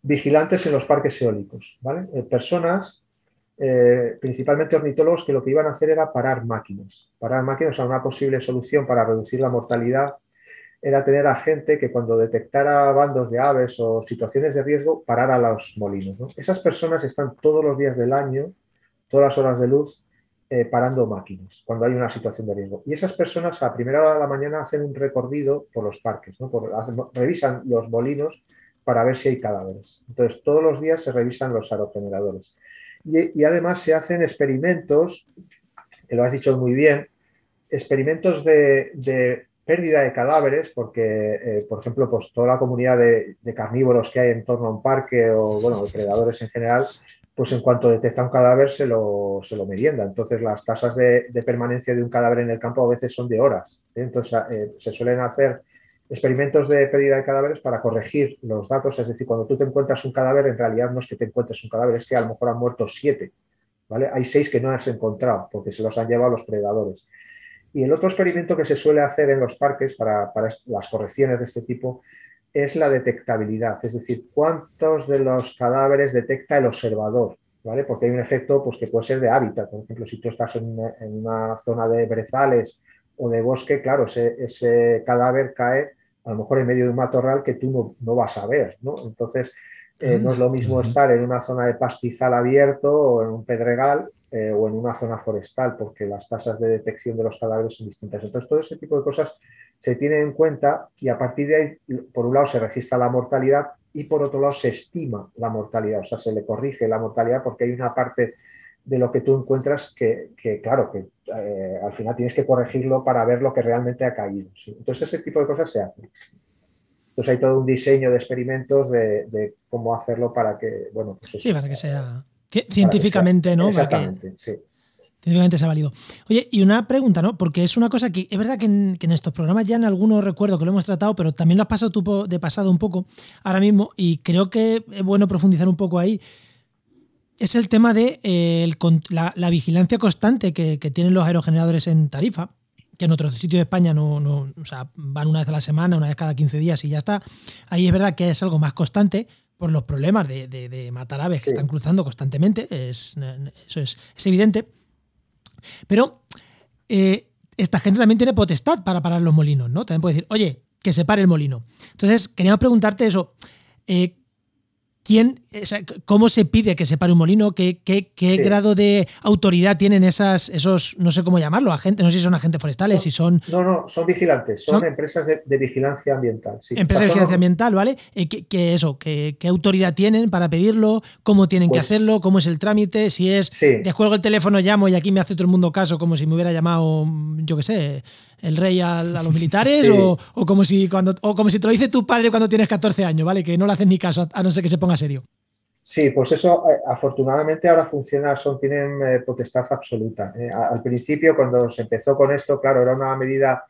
vigilantes en los parques eólicos, ¿vale? Eh, personas, principalmente ornitólogos, que lo que iban a hacer era parar máquinas. Parar máquinas, o sea, una posible solución para reducir la mortalidad era tener a gente que cuando detectara bandos de aves o situaciones de riesgo, parara los molinos. ¿no? Esas personas están todos los días del año, todas las horas de luz, eh, parando máquinas cuando hay una situación de riesgo. Y esas personas a primera hora de la mañana hacen un recorrido por los parques, ¿no? Por- revisan los molinos para ver si hay cadáveres. Entonces, todos los días se revisan los aerogeneradores. Y, además se hacen experimentos, que lo has dicho muy bien, experimentos de pérdida de cadáveres, porque, eh, por ejemplo, pues toda la comunidad de, carnívoros que hay en torno a un parque o, bueno, depredadores en general, pues en cuanto detecta un cadáver se lo, se lo merienda. Entonces, las tasas de, de permanencia de un cadáver en el campo a veces son de horas. ¿eh? Entonces, eh, se suelen hacer experimentos de pérdida de cadáveres para corregir los datos. Es decir, cuando tú te encuentras un cadáver, en realidad no es que te encuentres un cadáver, es que a lo mejor han muerto siete. ¿vale? Hay seis que no has encontrado porque se los han llevado los predadores. Y el otro experimento que se suele hacer en los parques para, para las correcciones de este tipo es la detectabilidad, es decir, cuántos de los cadáveres detecta el observador, ¿vale? Porque hay un efecto pues, que puede ser de hábitat. Por ejemplo, si tú estás en una, en una zona de brezales o de bosque, claro, ese, ese, cadáver cae a lo mejor en medio de un matorral que tú no, no vas a ver, ¿no? Entonces, eh, no es lo mismo estar en una zona de pastizal abierto o en un pedregal eh, o en una zona forestal, porque las tasas de detección de los cadáveres son distintas. Entonces, todo ese tipo de cosas se tienen en cuenta y a partir de ahí, por un lado, se registra la mortalidad y por otro lado, se estima la mortalidad, o sea, se le corrige la mortalidad porque hay una parte de lo que tú encuentras que, que claro, que eh, al final tienes que corregirlo para ver lo que realmente ha caído. ¿sí? Entonces, ese tipo de cosas se hacen. Entonces, hay todo un diseño de experimentos de, de cómo hacerlo para que, bueno, pues sí, para que sea científicamente, ¿no? Exactamente, sí. Científicamente sea válido. Oye, y una pregunta, ¿no? Porque es una cosa que es verdad que en, que en, estos programas ya en algunos recuerdo que lo hemos tratado, pero también lo has pasado tú de pasado un poco ahora mismo y creo que es bueno profundizar un poco ahí. Es el tema de eh, el, la, la, vigilancia constante que, que, tienen los aerogeneradores en Tarifa, que en otros sitios de España no, no o sea, van una vez a la semana, una vez cada 15 días y ya está. Ahí es verdad que es algo más constante por los problemas de, de, de matar aves sí. que están cruzando constantemente, es, eso es, es evidente. Pero eh, esta gente también tiene potestad para parar los molinos, ¿no? También puede decir, oye, que se pare el molino. Entonces, queríamos preguntarte eso. Eh, quién, cómo se pide que se pare un molino, qué, qué, qué grado de autoridad tienen esas, esos, no sé cómo llamarlo, agentes, no sé si son agentes forestales, si son. No, no, son vigilantes, son, empresas de, vigilancia ambiental. Empresas de vigilancia ambiental, ¿vale? Eh, ¿Qué, eso? ¿qué, autoridad tienen para pedirlo? ¿Cómo tienen que pues hacerlo? ¿Cómo es el trámite? Si es descuelgo el teléfono, llamo y aquí me hace todo el mundo caso, como si me hubiera llamado, yo qué sé, el rey a, los militares [LAUGHS] o, como si cuando o como si te lo dice tu padre cuando tienes 14 años, ¿vale? Que no le haces ni caso a no ser que se ponga serio. Sí, pues eso eh, afortunadamente ahora funciona, son, tienen eh, potestad absoluta. Eh, al principio, cuando se empezó con esto, claro, era una medida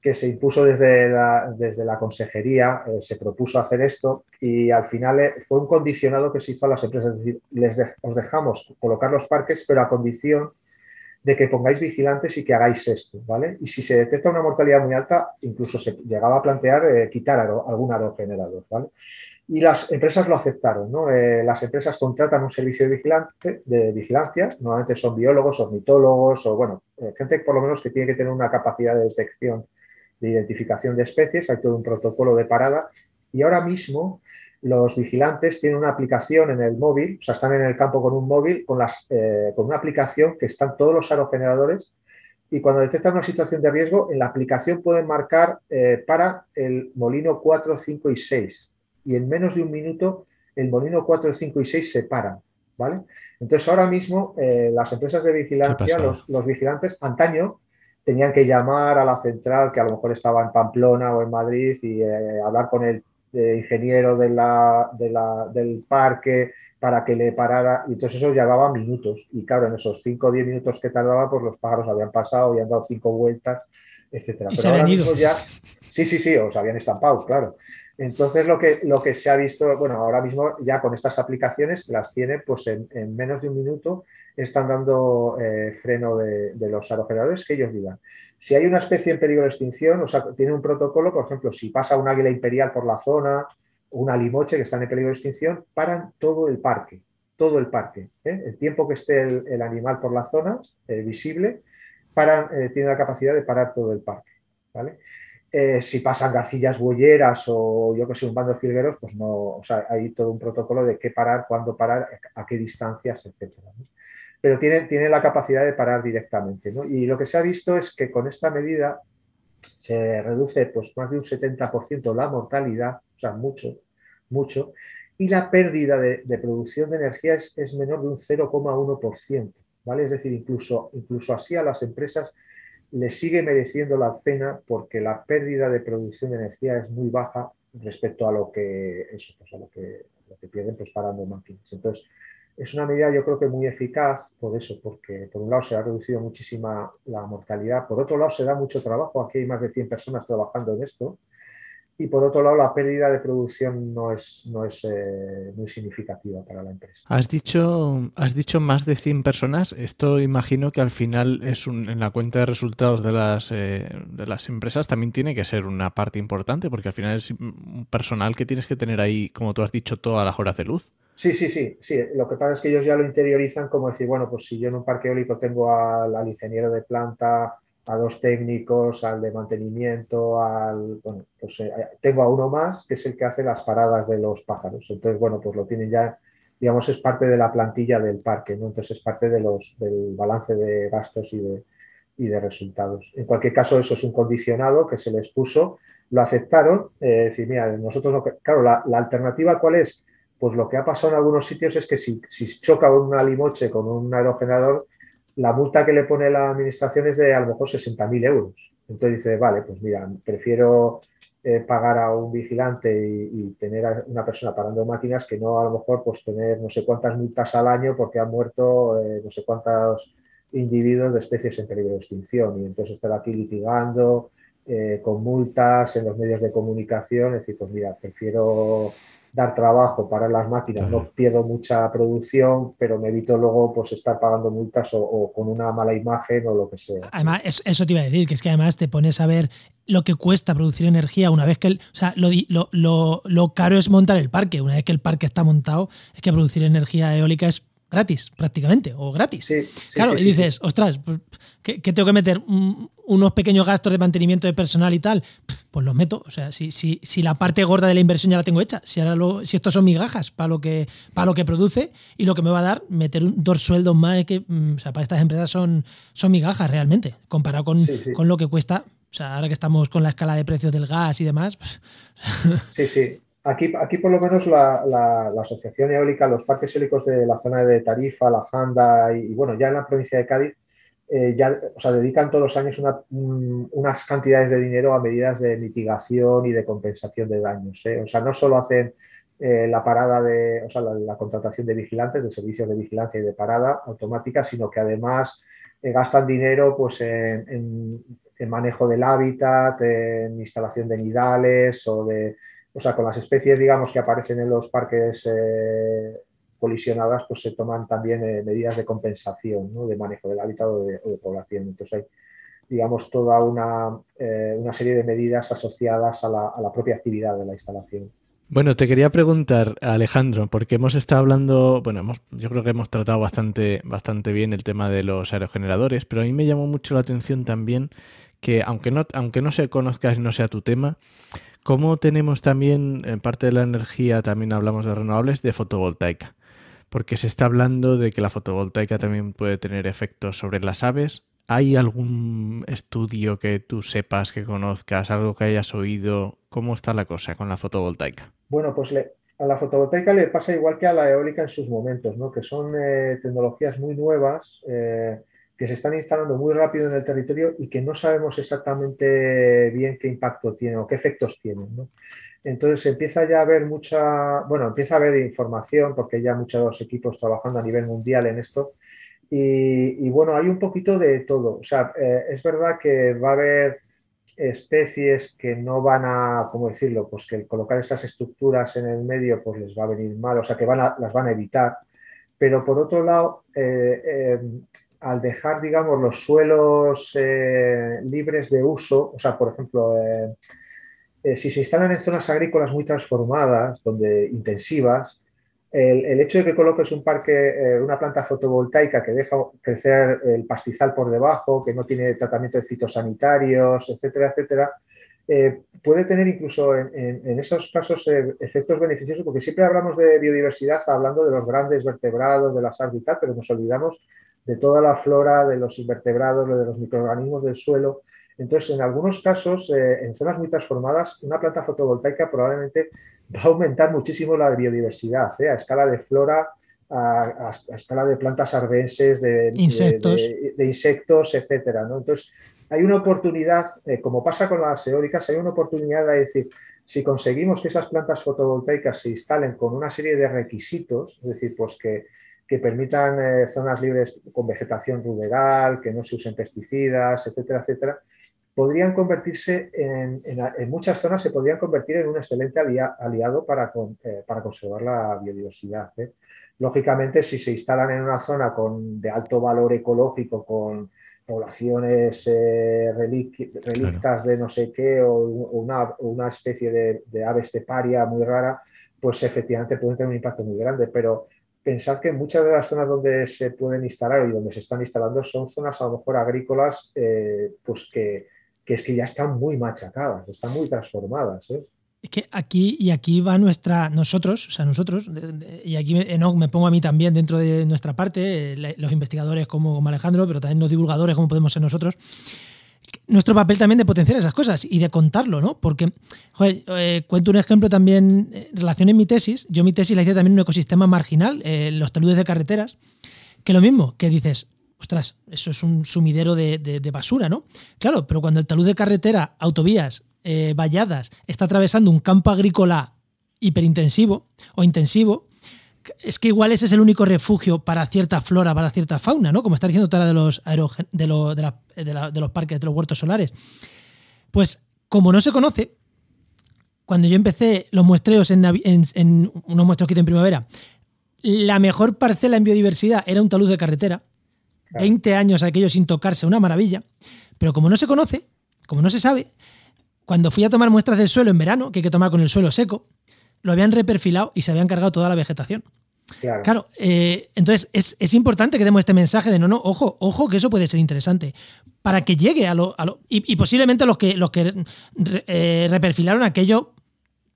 que se impuso desde la, desde la consejería, se propuso hacer esto y al final fue un condicionado que se hizo a las empresas. Es decir, les os dejamos colocar los parques, pero a condición de que pongáis vigilantes y que hagáis esto, ¿vale? Y si se detecta una mortalidad muy alta, incluso se llegaba a plantear eh, quitar algún aerogenerador, ¿vale? Y las empresas lo aceptaron, ¿no? Eh, las empresas contratan un servicio de, vigilancia, normalmente son biólogos, ornitólogos o, bueno, eh, gente por lo menos que tiene que tener una capacidad de detección, de identificación de especies, hay todo un protocolo de parada y ahora mismo los vigilantes tienen una aplicación en el móvil, o sea, están en el campo con un móvil, con, las, eh, con una aplicación que están todos los aerogeneradores y cuando detectan una situación de riesgo, en la aplicación pueden marcar eh, para el molino 4, 5 y 6. Y en menos de un minuto, el molino 4, 5 y 6 se paran. ¿vale? Entonces, ahora mismo, eh, las empresas de vigilancia, los, los, vigilantes, antaño, tenían que llamar a la central, que a lo mejor estaba en Pamplona o en Madrid, y hablar con el de ingeniero de la, del parque para que le parara, y entonces eso llevaba minutos. Y claro, en esos 5 o 10 minutos que tardaba, pues los pájaros habían pasado y han dado cinco vueltas, etcétera. Pero ahora mismo ya. Sí, sí, sí, os habían estampado, claro. Entonces lo que, lo que se ha visto, bueno, ahora mismo ya con estas aplicaciones las tiene pues en, menos de un minuto están dando eh, freno de, de, los aerogeneradores que ellos digan. Si hay una especie en peligro de extinción, o sea, tiene un protocolo, por ejemplo, si pasa un águila imperial por la zona, una limoche que está en peligro de extinción, paran todo el parque, todo el parque. ¿eh? El tiempo que esté el, animal por la zona, eh, visible, eh, tiene la capacidad de parar todo el parque. ¿vale? si pasan garcillas huelleras o yo que sé, un bando de filgueros, pues no, o sea, hay todo un protocolo de qué parar, cuándo parar, a qué distancias, etcétera pero tiene, tiene la capacidad de parar directamente. Y lo que se ha visto es que con esta medida se reduce pues, más de un 70% la mortalidad, o sea, mucho, mucho, y la pérdida de, producción de energía es, menor de un 0,1%. ¿vale? Es decir, incluso, incluso así a las empresas les sigue mereciendo la pena porque la pérdida de producción de energía es muy baja respecto a lo que, eso, pues, a lo que, lo que pierden pues, parando máquinas. Entonces, es una medida yo creo que muy eficaz por eso, porque por un lado se ha reducido muchísima la mortalidad, por otro lado se da mucho trabajo, aquí hay más de 100 personas trabajando en esto, y por otro lado la pérdida de producción no es, no es eh, muy significativa para la empresa. Has dicho, has dicho más de 100 personas, esto imagino que al final es un, en la cuenta de resultados de las, eh, de las empresas también tiene que ser una parte importante, porque al final es un personal que tienes que tener ahí, como tú has dicho, todas las horas de luz. Sí, sí, sí, sí. Lo que pasa es que ellos ya lo interiorizan como decir, bueno, pues si yo en un parque eólico tengo al, ingeniero de planta, a dos técnicos, al de mantenimiento, al bueno, pues eh, tengo a uno más que es el que hace las paradas de los pájaros. Entonces, bueno, pues lo tienen ya, digamos, es parte de la plantilla del parque, ¿no? Entonces es parte de los, del balance de gastos y de, y de resultados. En cualquier caso, eso es un condicionado que se les puso, lo aceptaron, eh, decir, mira, nosotros no, claro, la, alternativa cuál es pues lo que ha pasado en algunos sitios es que si, choca una limoche con un aerogenerador, la multa que le pone la administración es de a lo mejor 60.000 euros. Entonces dice, vale, pues mira, prefiero eh, pagar a un vigilante y, tener a una persona parando máquinas que no a lo mejor pues tener no sé cuántas multas al año porque han muerto eh, no sé cuántos individuos de especies en peligro de extinción y entonces estar aquí litigando eh, con multas en los medios de comunicación, es decir, pues mira, prefiero dar trabajo para las máquinas, no pierdo mucha producción, pero me evito luego pues estar pagando multas o, con una mala imagen o lo que sea. Además, eso, te iba a decir, que es que además te pones a ver lo que cuesta producir energía una vez que el, o sea, lo, lo, lo, caro es montar el parque, una vez que el parque está montado, es que producir energía eólica es gratis, prácticamente, o gratis. Sí, sí, claro, sí, y dices, ostras, pues, ¿qué, qué tengo que meter? Un- unos pequeños gastos de mantenimiento de personal y tal. Pues los meto. O sea, si, si, si la parte gorda de la inversión ya la tengo hecha, si ahora lo- si estos son migajas para lo que para lo que produce y lo que me va a dar, meter un, dos sueldos más que, mm, o sea, para estas empresas son, son migajas realmente, comparado con, con lo que cuesta. O sea, ahora que estamos con la escala de precios del gas y demás, Sí, sí. Aquí, aquí por lo menos la, la- Asociación Eólica, los parques eólicos de la zona de Tarifa, La Janda y, bueno, ya en la provincia de Cádiz, eh, ya, o sea, dedican todos los años una- un- unas cantidades de dinero a medidas de mitigación y de compensación de daños. ¿eh? O sea, no solo hacen eh, la parada de, o sea, la, contratación de vigilantes, de servicios de vigilancia y de parada automática, sino que además gastan dinero pues, en manejo del hábitat, en instalación de nidales o de o sea, con las especies, digamos, que aparecen en los parques eh, colisionadas, pues se toman también eh, medidas de compensación, de manejo del hábitat o de, población. Entonces hay, digamos, toda una, eh, una serie de medidas asociadas a la, a la propia actividad de la instalación. Bueno, te quería preguntar, Alejandro, porque hemos estado hablando, bueno, hemos, yo creo que hemos tratado bastante, bastante bien el tema de los aerogeneradores, pero a mí me llamó mucho la atención también que, aunque no, aunque no se conozcas y no sea tu tema, cómo tenemos también, en parte de la energía, también hablamos de renovables, de fotovoltaica. Porque se está hablando de que la fotovoltaica también puede tener efectos sobre las aves. ¿Hay algún estudio que tú sepas, que conozcas, algo que hayas oído? ¿Cómo está la cosa con la fotovoltaica? Bueno, pues le- a la fotovoltaica le pasa igual que a la eólica en sus momentos, ¿no? que son eh, tecnologías muy nuevas eh, que se están instalando muy rápido en el territorio y que no sabemos exactamente bien qué impacto tienen o qué efectos tienen. Entonces empieza ya a haber mucha, bueno, empieza a haber información porque ya muchos equipos trabajando a nivel mundial en esto. Y, y bueno, hay un poquito de todo. O sea, eh, es verdad que va a haber especies que no van a, ¿cómo decirlo? Pues que el colocar estas estructuras en el medio pues les va a venir mal, o sea que van a- las van a evitar. Pero por otro lado, eh, eh, al dejar, digamos, los suelos eh, libres de uso, o sea, por ejemplo, eh, eh, si se instalan en zonas agrícolas muy transformadas, donde intensivas, el, hecho de que coloques un parque, una planta fotovoltaica que deja crecer el pastizal por debajo, que no tiene tratamiento de fitosanitarios, etcétera, etcétera, puede tener incluso en, esos casos efectos beneficiosos, porque siempre hablamos de biodiversidad hablando de los grandes vertebrados, de las aves y tal, pero nos olvidamos de toda la flora, de los invertebrados, de los microorganismos del suelo. Entonces, en algunos casos, eh, en zonas muy transformadas, una planta fotovoltaica probablemente va a aumentar muchísimo la biodiversidad, ¿eh? a escala de flora, a, a- a escala de plantas arbenses, de, de- Insectos. de- de insectos, etcétera. ¿no? Entonces, hay una oportunidad, eh, como pasa con las eólicas, hay una oportunidad de decir, si conseguimos que esas plantas fotovoltaicas se instalen con una serie de requisitos, es decir, pues que, que permitan eh, zonas libres con vegetación ruderal, que no se usen pesticidas, etcétera, etcétera, podrían convertirse en, en- en muchas zonas, se podrían convertir en un excelente alia- aliado para, con- eh, para conservar la biodiversidad. ¿eh? Lógicamente, si se instalan en una zona con, de alto valor ecológico, con poblaciones relictas de no sé qué o, o una, una especie de, de ave esteparia muy rara, pues efectivamente pueden tener un impacto muy grande. Pero pensad que muchas de las zonas donde se pueden instalar y donde se están instalando son zonas a lo mejor agrícolas, eh, pues que, que es que ya están muy machacadas, están muy transformadas. ¿eh? Es que aquí y aquí va nuestra, nosotros, o sea, nosotros, y aquí me, no, me pongo a mí también dentro de nuestra parte, eh, los investigadores como, como Alejandro, pero también los divulgadores como podemos ser nosotros, nuestro papel también de potenciar esas cosas y de contarlo, ¿no? Porque, joder, eh, cuento un ejemplo también eh, en relación en mi tesis. Yo mi tesis la hice también en un ecosistema marginal, eh, los taludes de carreteras, que lo mismo, que dices, ostras, eso es un sumidero de, de- basura, ¿no? Claro, pero cuando el talud de carretera, autovías, valladas, está atravesando un campo agrícola hiperintensivo o intensivo, es que igual ese es el único refugio para cierta flora, para cierta fauna, ¿no? Como está diciendo Tara de los, de, lo- de la- de la- de los parques, de los huertos solares. Pues como no se conoce, cuando yo empecé los muestreos en, navi- en- en unos muestreos que hice en primavera, la mejor parcela en biodiversidad era un talud de carretera. Claro. 20 años aquello sin tocarse, una maravilla. Pero como no se conoce, como no se sabe, cuando fui a tomar muestras del suelo en verano, que hay que tomar con el suelo seco, lo habían reperfilado y se habían cargado toda la vegetación. Claro, eh, entonces es, importante que demos este mensaje de no, no, ojo, ojo, que eso puede ser interesante. Para que llegue a lo. A lo y, posiblemente los que, los que eh, reperfilaron aquello,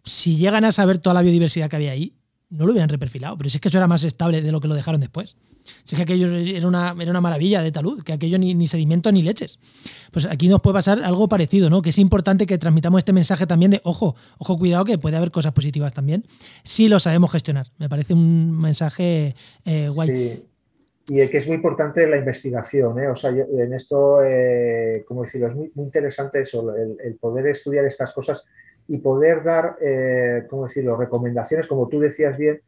si llegan a saber toda la biodiversidad que había ahí, no lo hubieran reperfilado. Pero si es que eso era más estable de lo que lo dejaron después. Si es que aquello era una, era una maravilla de talud, que aquello ni, ni sedimentos ni leches. Pues aquí nos puede pasar algo parecido, ¿no? Que es importante que transmitamos este mensaje también de, ojo, ojo, cuidado, que puede haber cosas positivas también, si lo sabemos gestionar. Me parece un mensaje eh, guay. Y que es muy importante la investigación, ¿eh? O sea, en esto, eh, como decirlo, es muy, interesante eso, el, poder estudiar estas cosas y poder dar, eh, ¿cómo decirlo?, recomendaciones, como tú decías bien,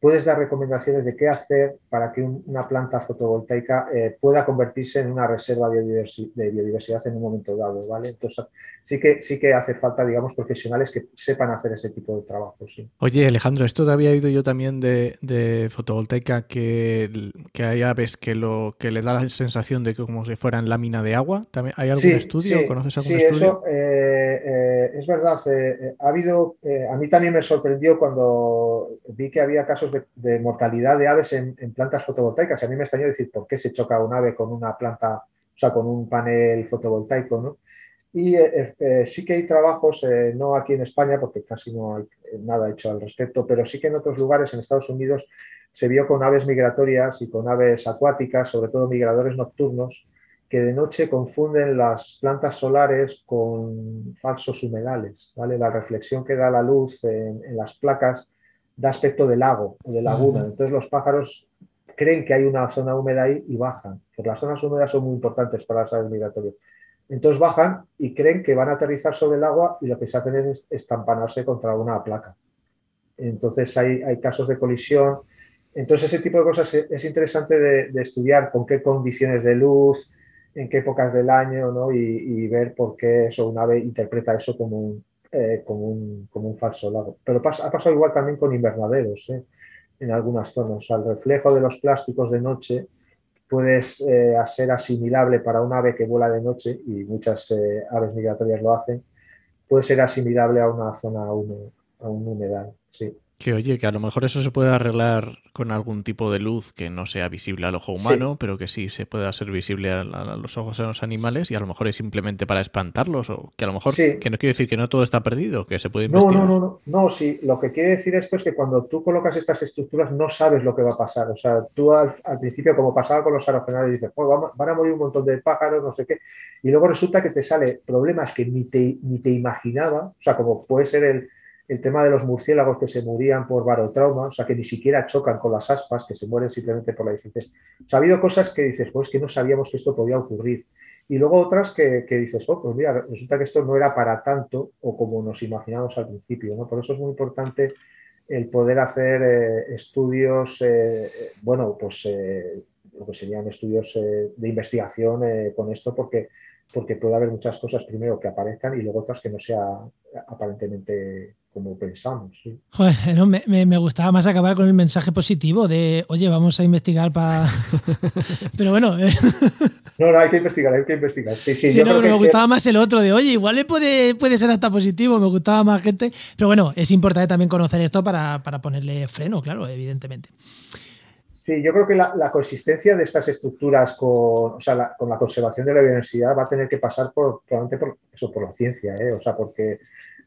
puedes dar recomendaciones de qué hacer para que una planta fotovoltaica eh, pueda convertirse en una reserva de biodiversidad en un momento dado, ¿vale? Entonces, sí que, sí que hace falta, digamos, profesionales que sepan hacer ese tipo de trabajo, sí. Oye, Alejandro, esto te había oído yo también de, fotovoltaica que, que, hay aves que, lo, que le da la sensación de que como si fueran lámina de agua. ¿Hay algún estudio? ¿Conoces algún sí, estudio? Eso, eh, eh, es verdad. ha habido, a mí también me sorprendió cuando vi que había casos de, mortalidad de aves en, plantas fotovoltaicas. A mí me extrañó decir por qué se choca un ave con una planta, o sea, con un panel fotovoltaico. Y eh, eh, sí que hay trabajos, eh, no aquí en España, porque casi no hay nada hecho al respecto, pero sí que en otros lugares, en Estados Unidos, se vio con aves migratorias y con aves acuáticas, sobre todo migradores nocturnos, que de noche confunden las plantas solares con falsos humedales. ¿vale? La reflexión que da la luz en las placas da aspecto de lago o de laguna. Entonces los pájaros creen que hay una zona húmeda ahí y bajan. Porque las zonas húmedas son muy importantes para las aves migratorias. Entonces bajan y creen que van a aterrizar sobre el agua y lo que se hacen es estampanarse contra una placa. Entonces hay, hay casos de colisión. Entonces ese tipo de cosas es interesante de, estudiar con qué condiciones de luz, en qué épocas del año, ¿no? y, ver por qué eso, un ave interpreta eso como un, eh, como, un, como, un, falso lago. Pero ha pasado igual también con invernaderos ¿eh? en algunas zonas. el reflejo de los plásticos de noche puede eh, ser asimilable para un ave que vuela de noche, y muchas aves migratorias lo hacen, puede ser asimilable a una zona, a un, a un humedal. Sí. Que oye, que a lo mejor eso se puede arreglar con algún tipo de luz que no sea visible al ojo humano, pero que sí se pueda hacer visible a, los ojos de los animales y a lo mejor es simplemente para espantarlos o que a lo mejor, que no quiere decir que no todo está perdido, que se puede investigar. No, no, no, no, sí, lo que quiere decir esto es que cuando tú colocas estas estructuras no sabes lo que va a pasar, o sea, tú al, principio como pasaba con los aerogenerales dices, van a morir un montón de pájaros, no sé qué, y luego resulta que te sale problemas que ni te, ni te imaginaba, o sea, como puede ser el el tema de los murciélagos que se morían por barotrauma, o sea, que ni siquiera chocan con las aspas, que se mueren simplemente por la dificultad. O sea, ha habido cosas que dices, pues que no sabíamos que esto podía ocurrir. Y luego otras que, dices, oh, pues mira, resulta que esto no era para tanto o como nos imaginamos al principio, ¿no? Por eso es muy importante el poder hacer eh, estudios, eh, bueno, pues eh, lo que serían estudios de investigación con esto, porque porque puede haber muchas cosas primero que aparezcan y luego otras que no sea aparentemente como pensamos. Joder, me, gustaba más acabar con el mensaje positivo de, oye, vamos a investigar para... [LAUGHS] pero bueno... Eh. no, no, hay que investigar, hay que investigar. Sí, sí, sí no, pero me gustaba más el otro de, oye, igual puede, puede ser hasta positivo, me gustaba más gente. Pero bueno, es importante también conocer esto para, para ponerle freno, claro, evidentemente. Sí, yo creo que la, la consistencia de estas estructuras con, o sea, la, con la conservación de la biodiversidad va a tener que pasar por, probablemente por, eso, por la ciencia, ¿eh? o sea, porque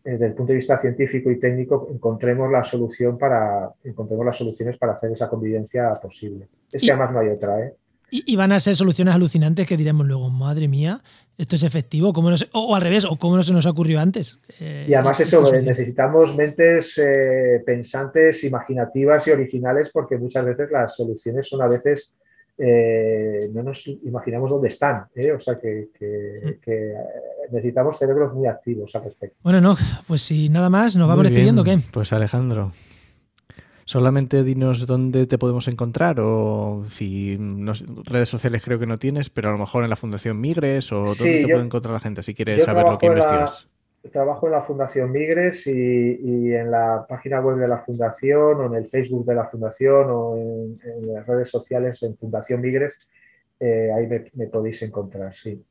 desde el punto de vista científico y técnico encontremos la solución para encontremos las soluciones para hacer esa convivencia posible. Es que además no hay otra, ¿eh? Y, van a ser soluciones alucinantes que diremos luego, madre mía, esto es efectivo, ¿cómo no o, al revés, o cómo no se nos ocurrió antes. Eh, y además eso, necesitamos mentes eh, pensantes, imaginativas y originales porque muchas veces las soluciones son a veces, eh, no nos imaginamos dónde están, o sea que, mm. necesitamos cerebros muy activos al respecto. Bueno, no, pues si nada más, nos vamos despidiendo, ¿qué? Pues Alejandro, Solamente dinos dónde te podemos encontrar o si redes sociales creo que no tienes, pero a lo mejor en la Fundación Migres o dónde te puede encontrar la gente si quieres saber lo que investigas. trabajo en la Fundación Migres y, en la página web de la Fundación o en el Facebook de la Fundación o en, las redes sociales en Fundación Migres. Eh, ahí me, podéis encontrar, sí.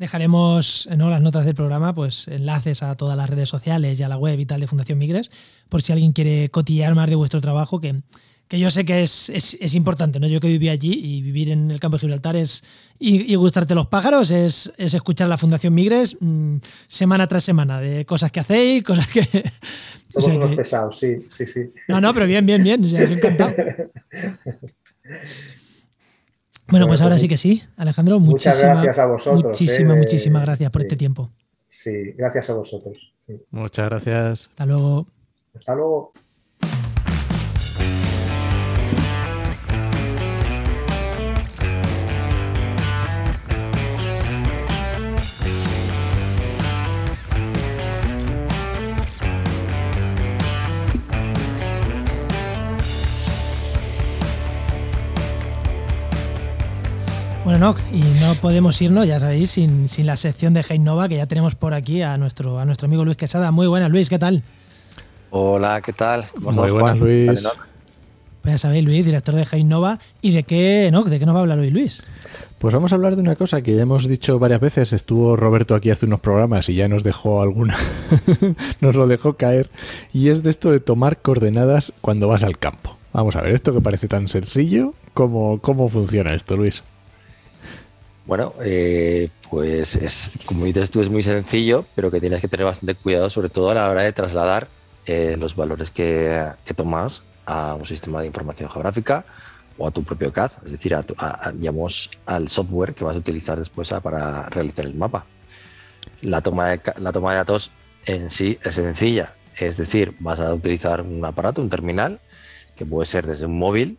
Dejaremos en las notas del programa pues enlaces a todas las redes sociales y a la web y tal de Fundación Migres, por si alguien quiere cotillar más de vuestro trabajo, que, que yo sé que es, es, importante, ¿no? Yo que viví allí y vivir en el campo de Gibraltar es, y, gustarte los pájaros es, es, escuchar la Fundación Migres mm, semana tras semana, de cosas que hacéis, [LAUGHS] cosas que... Somos unos pesados, sí, sí, sí. No, no, pero bien, bien, bien, os encantado. [LAUGHS] Bueno, pues ahora sí que sí, Alejandro, muchas gracias a vosotros. Muchísimas, eh, muchísimas gracias por este tiempo. Sí, gracias a vosotros. Muchas gracias. Hasta luego. Hasta luego. Bueno, y no podemos irnos, ya sabéis, sin, la sección de Nova que ya tenemos por aquí a nuestro, a nuestro amigo Luis Quesada. Muy buenas, Luis, ¿qué tal? Hola, ¿qué tal? Muy buenas, Luis. Pues ya sabéis, Luis, director de Nova ¿Y de qué, no, de qué nos va a hablar hoy, Luis? Pues vamos a hablar de una cosa que ya hemos dicho varias veces. Estuvo Roberto aquí hace unos programas y ya nos dejó alguna, [LAUGHS] nos lo dejó caer. Y es de esto de tomar coordenadas cuando vas al campo. Vamos a ver, esto que parece tan sencillo, ¿cómo, cómo funciona esto, Luis? Bueno, eh, pues es, como dices tú, es muy sencillo, pero que tienes que tener bastante cuidado, sobre todo a la hora de trasladar eh, los valores que, tomas a un sistema de información geográfica o a tu propio CAD, es decir, a, al software que vas a utilizar después para realizar el mapa. La toma, de, la toma de datos en sí es sencilla, es decir, vas a utilizar un aparato, un terminal, que puede ser desde un móvil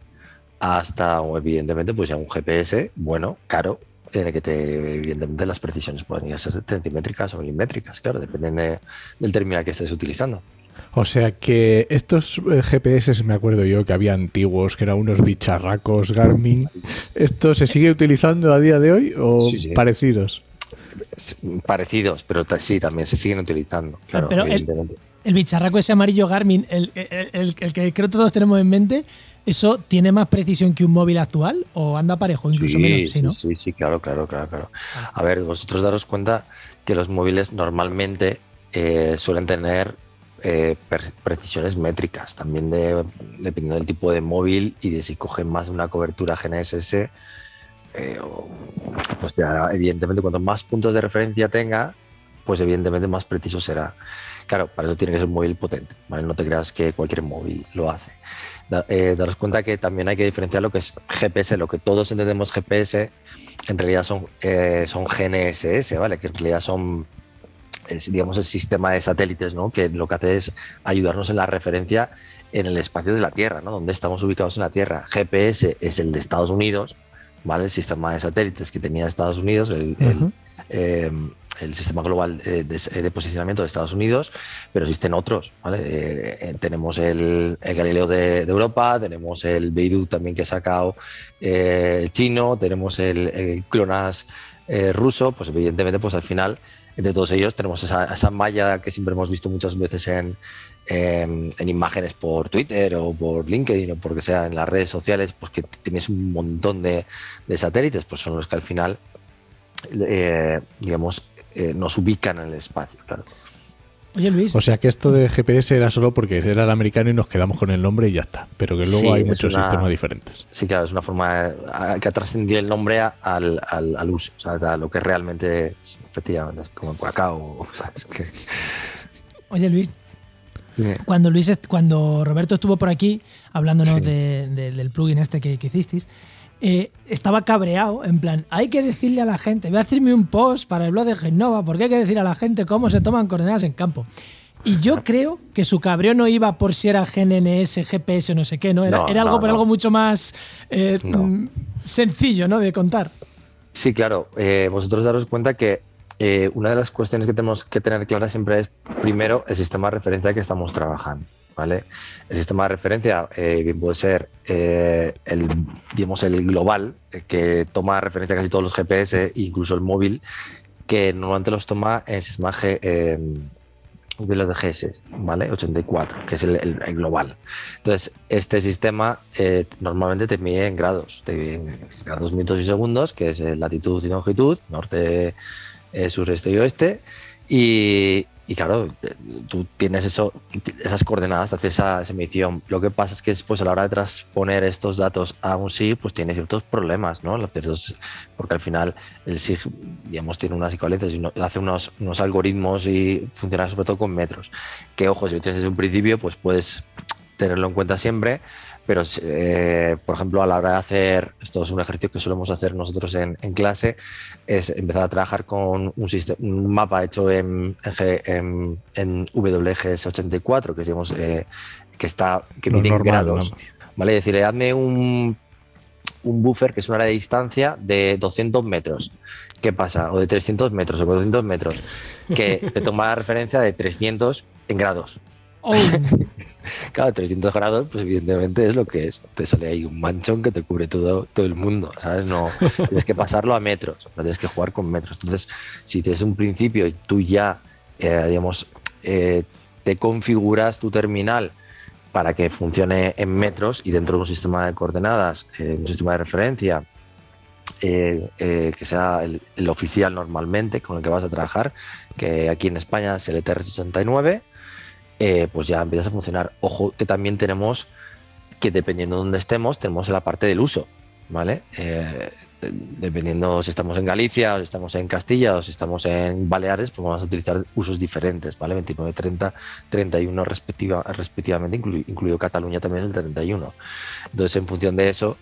hasta, evidentemente, pues ya un GPS, bueno, caro, tiene que te, evidentemente las precisiones pueden ser centimétricas o milimétricas, claro, depende del terminal que estés utilizando. O sea que estos eh, GPS, me acuerdo yo que había antiguos, que eran unos bicharracos Garmin, ¿esto se sigue utilizando a día de hoy o parecidos? Parecidos, pero sí, también se siguen utilizando. Claro, pero el, bicharraco ese amarillo Garmin, el, el, el, que creo todos tenemos en mente, ¿Eso tiene más precisión que un móvil actual o anda parejo, incluso menos? Sí, ¿no? sí, sí, claro, claro, claro, claro. A ver, vosotros daros cuenta que los móviles normalmente eh, suelen tener eh, precisiones métricas, también de, dependiendo del tipo de móvil y de si cogen más de una cobertura GNSS. Eh, pues ya, evidentemente, cuanto más puntos de referencia tenga, pues evidentemente más preciso será. Claro, para eso tiene que ser un móvil potente, ¿vale? No te creas que cualquier móvil lo hace eh, daros cuenta que también hay que diferenciar lo que es GPS, lo que todos entendemos GPS, en realidad son, eh, son GNSS, ¿vale? Que en realidad son, digamos, el sistema de satélites, ¿no? Que lo que hace es ayudarnos en la referencia en el espacio de la Tierra, ¿no? Donde estamos ubicados en la Tierra. GPS es el de Estados Unidos, ¿vale? El sistema de satélites que tenía Estados Unidos, el, el sistema global eh, de, posicionamiento de Estados Unidos, pero existen otros. ¿vale? Eh, eh, tenemos el, Galileo de, Europa, tenemos el Beidou también que ha sacado el chino, tenemos el, CLONASS ruso, pues evidentemente pues al final entre todos ellos tenemos esa, malla que siempre hemos visto muchas veces en, en, imágenes por Twitter o por LinkedIn o porque sea en las redes sociales, pues que tienes un montón de, de satélites, pues son los que al final eh, digamos, eh, nos ubican en el espacio, claro. Oye, Luis. O sea que esto de GPS era solo porque era el americano y nos quedamos con el nombre y ya está. Pero que luego hay muchos sistemas diferentes. Sí, claro, es una forma que ha trascendido el nombre al, al, uso, o sea, a lo que realmente es, efectivamente, como por acá o, que... Oye, Luis. Cuando Luis, cuando Roberto estuvo por aquí hablándonos del plugin este que, que hicisteis, eh, estaba cabreado, en plan, hay que decirle a la gente, voy a hacerme un post para el blog de Genova, porque hay que decir a la gente cómo se toman coordenadas en campo. Y yo creo que su cabreo no iba por si era GNS, GPS o no sé qué, ¿no? Era, algo por algo mucho más eh, mm, sencillo, ¿no? De contar. Sí, claro. Eh, vosotros daros cuenta que una de las cuestiones que tenemos que tener clara siempre es, primero, el sistema de referencia que estamos trabajando. ¿vale? El sistema de referencia eh, puede ser eh, el, digamos, el global, que toma referencia casi todos los GPS, incluso el móvil, que normalmente los toma en sistema eh, de GS, ¿vale? 84, que es el, global. Entonces, este sistema normalmente te mide en grados, te mide en grados, minutos y segundos, que es latitud y longitud, norte, sureste y oeste, y, y claro, tú tienes eso, esas coordenadas, hacer esa, esa, medición. Lo que pasa es que después a la hora de transponer estos datos a un SIG, pues tiene ciertos problemas, ¿no? Porque al final el SIG, digamos, tiene unas equivalencias hace unos, unos algoritmos y funciona sobre todo con metros. Que, ojo, si lo tienes desde un principio, pues puedes tenerlo en cuenta siempre, pero eh, por ejemplo a la hora de hacer, esto es un ejercicio que solemos hacer nosotros en, clase, es empezar a trabajar con un, un mapa hecho en, en, en WGS84, que digamos, eh, que está que mide en grados. ¿Vale? Es decir, hazme un, un buffer que es una área de distancia de 200 metros. ¿Qué pasa? O de 300 metros o 400 metros. Que te toma la referencia de 300 en grados. Oh. [LAUGHS] claro, 300 grados, pues evidentemente es lo que es. Te sale ahí un manchón que te cubre todo, todo el mundo, ¿sabes? No, tienes que pasarlo a metros, no tienes que jugar con metros. Entonces, si tienes un principio y tú ya, eh, digamos, eh, te configuras tu terminal para que funcione en metros y dentro de un sistema de coordenadas, eh, un sistema de referencia, que sea el, el, oficial normalmente con el que vas a trabajar, que aquí en España es el ETR69, eh, pues ya empiezas a funcionar. Ojo que también tenemos que dependiendo de dónde estemos, tenemos la parte del uso, ¿vale? Eh, dependiendo si estamos en Galicia, o si estamos en Castilla, o si estamos en Baleares, pues vamos a utilizar usos diferentes, ¿vale? 29, 30, 31 respectiva, respectivamente, incluido Cataluña también el 31. Entonces, en función de eso,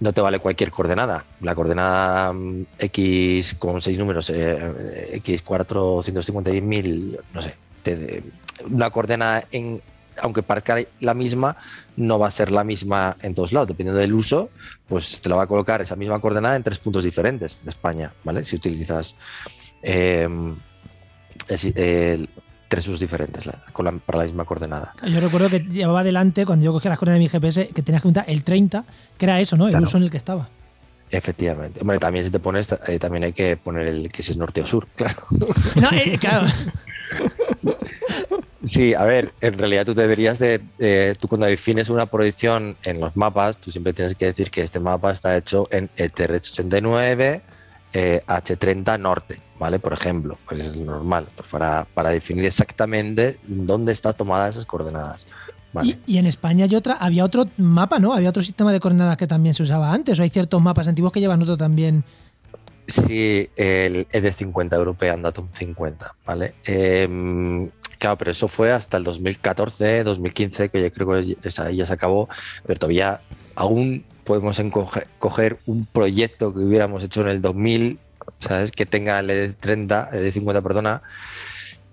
no te vale cualquier coordenada. La coordenada mm, X con seis números, eh, X450.000, no sé, una coordenada en aunque parezca la misma, no va a ser la misma en todos lados. Dependiendo del uso, pues te la va a colocar esa misma coordenada en tres puntos diferentes de España, ¿vale? Si utilizas em, tres usos diferentes para la misma coordenada. Yo recuerdo que llevaba adelante, cuando yo cogía las coordenadas de mi GPS, que tenías que juntar el 30, que era eso, ¿no? El uso en el que estaba. Efectivamente. Hombre, también si te pones, eh, también hay que poner el que si es norte o sur, [LAUGHS] claro. No, eh, claro. Sí, a ver, en realidad tú deberías de, tú cuando defines una proyección en los mapas, tú siempre tienes que decir que este mapa está hecho en ETR89, H30 norte, ¿vale? Por ejemplo, pues es normal, pues para, para definir exactamente dónde está tomada esas coordenadas. Y, en España hay otra, había otro mapa, ¿no? Había otro sistema de coordenadas que también se usaba antes, o hay ciertos mapas antiguos que llevan otro también. Sí, el ED50 European Datum 50, ¿vale? Em, claro, pero eso fue hasta el 2014, 2015, que yo creo que esa ya se acabó, pero todavía aún podemos coger un proyecto que hubiéramos hecho en el 2000, ¿sabes? Que tenga el ED30, ED50, perdona,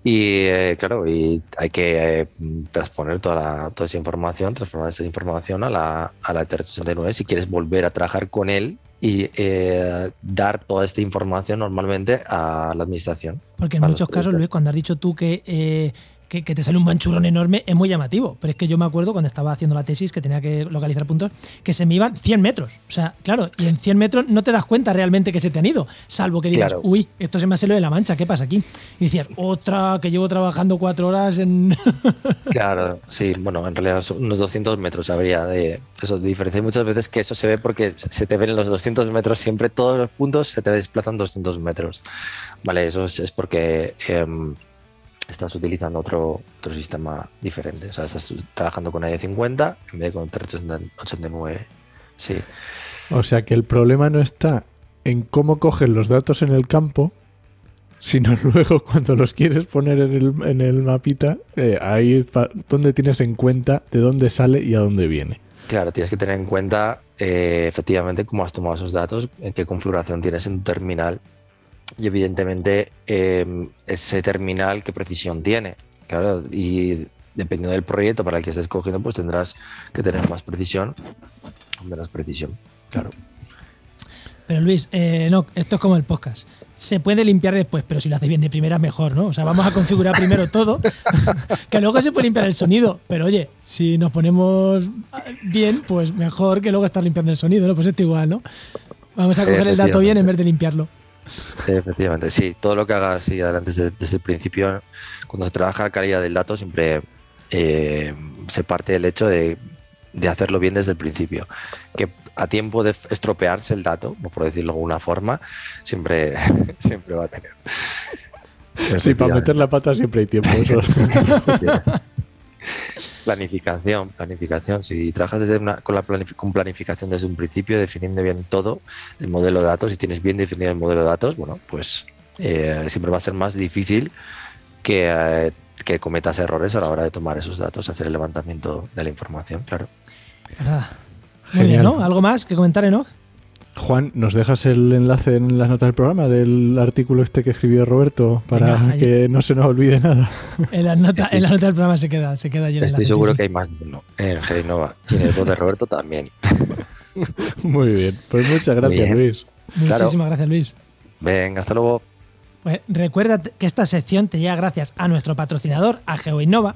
y eh, claro, y hay que eh, transponer toda, toda esa información, transformar esa información a la, a la 69 si quieres volver a trabajar con él y eh, dar toda esta información normalmente a la administración. Porque en muchos casos, Luis, cuando has dicho tú que que, te sale un manchurrón enorme es muy llamativo. Pero es que yo me acuerdo cuando estaba haciendo la tesis que tenía que localizar puntos que se me iban 100 metros. O sea, claro, y en 100 metros no te das cuenta realmente que se te han ido, salvo que digas, uy, esto se me ha salido de la mancha, ¿qué pasa aquí? Y decías, otra, que llevo trabajando cuatro horas en. [LAUGHS] claro, sí, bueno, en realidad unos 200 metros habría de eso diferencia. muchas veces que eso se ve porque se te ven en los 200 metros siempre todos los puntos se te desplazan 200 metros. Vale, eso es, porque. Em, estás utilizando otro, otro sistema diferente. O sea, estás trabajando con AD50 en vez de con 389. Sí. O sea que el problema no está en cómo coges los datos en el campo, sino [LAUGHS] luego cuando los quieres poner en el, en el mapita, eh, ahí es donde tienes en cuenta de dónde sale y a dónde viene. Claro, tienes que tener en cuenta eh, efectivamente cómo has tomado esos datos, en qué configuración tienes en tu terminal y evidentemente em, ese terminal qué precisión tiene. Claro, y dependiendo del proyecto para el que estés cogiendo, pues tendrás que tener más precisión o menos precisión. Claro. Pero Luis, eh, no, esto es como el podcast. Se puede limpiar después, pero si lo haces bien de primera, mejor, ¿no? O sea, vamos a configurar primero todo, [LAUGHS] que luego se puede limpiar el sonido. Pero oye, si nos ponemos bien, pues mejor que luego estar limpiando el sonido, ¿no? Pues esto igual, ¿no? Vamos a coger el dato bien en vez de limpiarlo. Efectivamente, sí, todo lo que hagas sí, adelante desde, el principio, cuando se trabaja la calidad del dato, siempre eh, se parte del hecho de, hacerlo bien desde el principio. Que a tiempo de estropearse el dato, por decirlo de alguna forma, siempre, [LAUGHS] siempre va a tener. Sí, para meter la pata siempre hay tiempo. eso. [LAUGHS] Planificación, planificación. Si trabajas desde una, con, la con planificación desde un principio, definiendo bien todo, el modelo de datos, si tienes bien definido el modelo de datos, bueno, pues eh, siempre va a ser más difícil que, eh, que cometas errores a la hora de tomar esos datos, hacer el levantamiento de la información, claro. Nada. Muy bien, Genial. ¿no? ¿Algo más que comentar, Enoch? Juan, ¿nos dejas el enlace en las notas del programa del artículo este que escribió Roberto para Venga, ahí. que no se nos olvide nada? En la nota, en la nota del programa se queda, se queda lleno el Estoy enlace, sí, seguro sí. que hay más de uno en Genova y en el voz de Roberto también. [LAUGHS] Muy bien, pues muchas gracias. Luis. Claro. Muchísimas gracias, Luis. Venga, hasta luego. Pues recuerda que esta sección te llega gracias a nuestro patrocinador, a GeoInnova,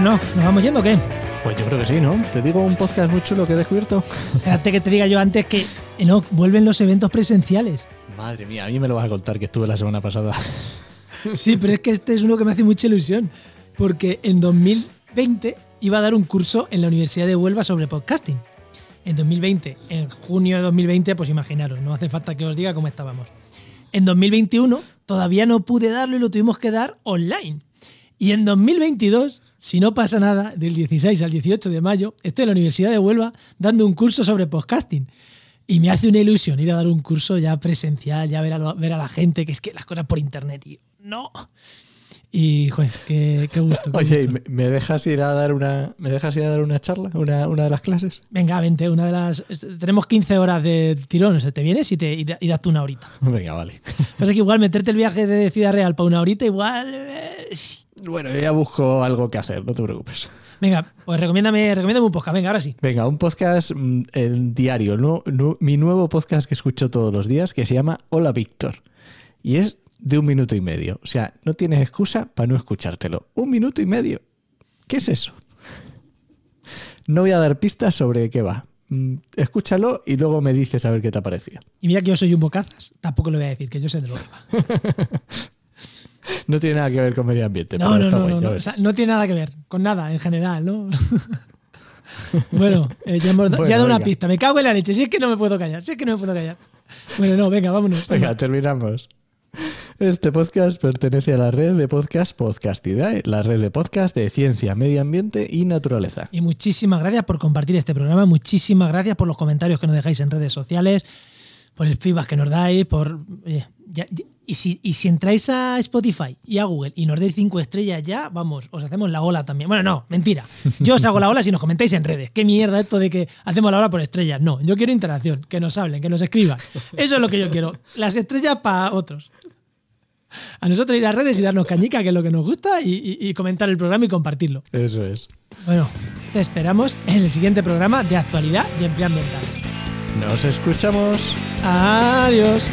Bueno, no, ¿nos vamos yendo o qué? Pues yo creo que sí, ¿no? Te digo un podcast muy chulo que he descubierto. Espérate que te diga yo antes que no, vuelven los eventos presenciales. Madre mía, a mí me lo vas a contar que estuve la semana pasada. Sí, pero es que este es uno que me hace mucha ilusión. Porque en 2020 iba a dar un curso en la Universidad de Huelva sobre podcasting. En 2020, en junio de 2020, pues imaginaros, no hace falta que os diga cómo estábamos. En 2021 todavía no pude darlo y lo tuvimos que dar online. Y en 2022, si no pasa nada, del 16 al 18 de mayo, estoy en la Universidad de Huelva dando un curso sobre podcasting. Y me hace una ilusión ir a dar un curso ya presencial, ya ver a, lo- ver a la gente, que es que las cosas por internet, tío. No. Y, joder, qué, qué gusto. qué Oye, ¿y gusto. ¿me, me dejas ir a dar una, me dejas ir a dar una charla, una, una de las clases? Venga, vente, una de las. Tenemos 15 horas de tirón, o sea, te vienes y, te, y, y das tú una horita. Venga, vale. Pasa que igual meterte el viaje de Ciudad Real para una horita, igual. eh, Bueno, yo ya busco algo que hacer, no te preocupes. Venga, pues recomiéndame, recomiéndame un podcast, venga, ahora sí. Venga, un podcast mm, el diario, no, no- mi nuevo podcast que escucho todos los días que se llama Hola Víctor. Y es de un minuto y medio. O sea, no tienes excusa para no escuchártelo. Un minuto y medio. ¿Qué es eso? No voy a dar pistas sobre qué va. Mm, Escúchalo y luego me dices a ver qué te ha parecido. Y mira que yo soy un bocazas, tampoco le voy a decir, que yo sé de lo que va. [LAUGHS] No tiene nada que ver con medio ambiente. No, no, no, guay, no, o sea, no tiene nada que ver con nada en general, ¿no? [LAUGHS] bueno, eh, ya, hemos ya he dado una pista. Me cago en la leche. Si es que no me puedo callar. Si es que no me puedo callar. Bueno, no, venga, vámonos. Venga, terminamos. Este podcast pertenece a la red de podcast Podcastidae, la red de podcast de ciencia, medio ambiente y naturaleza. Y muchísimas gracias por compartir este programa. Muchísimas gracias por los comentarios que nos dejáis en redes sociales, por el feedback que nos dais, por. ya- ya- y, si, y si entráis a Spotify y a Google y nos dais cinco estrellas ya, vamos, os hacemos la ola también. Bueno, no, mentira. Yo os hago la ola si nos comentáis en redes. Qué mierda esto de que hacemos la ola por estrellas. No, yo quiero interacción, que nos hablen, que nos escriban. Eso es lo que yo quiero. Las estrellas para otros. A nosotros ir a redes y darnos cañica, que es lo que nos gusta, y- y- y comentar el programa y compartirlo. Eso es. Bueno, te esperamos en el siguiente programa de actualidad y empleo ambiental. Nos escuchamos. Adiós.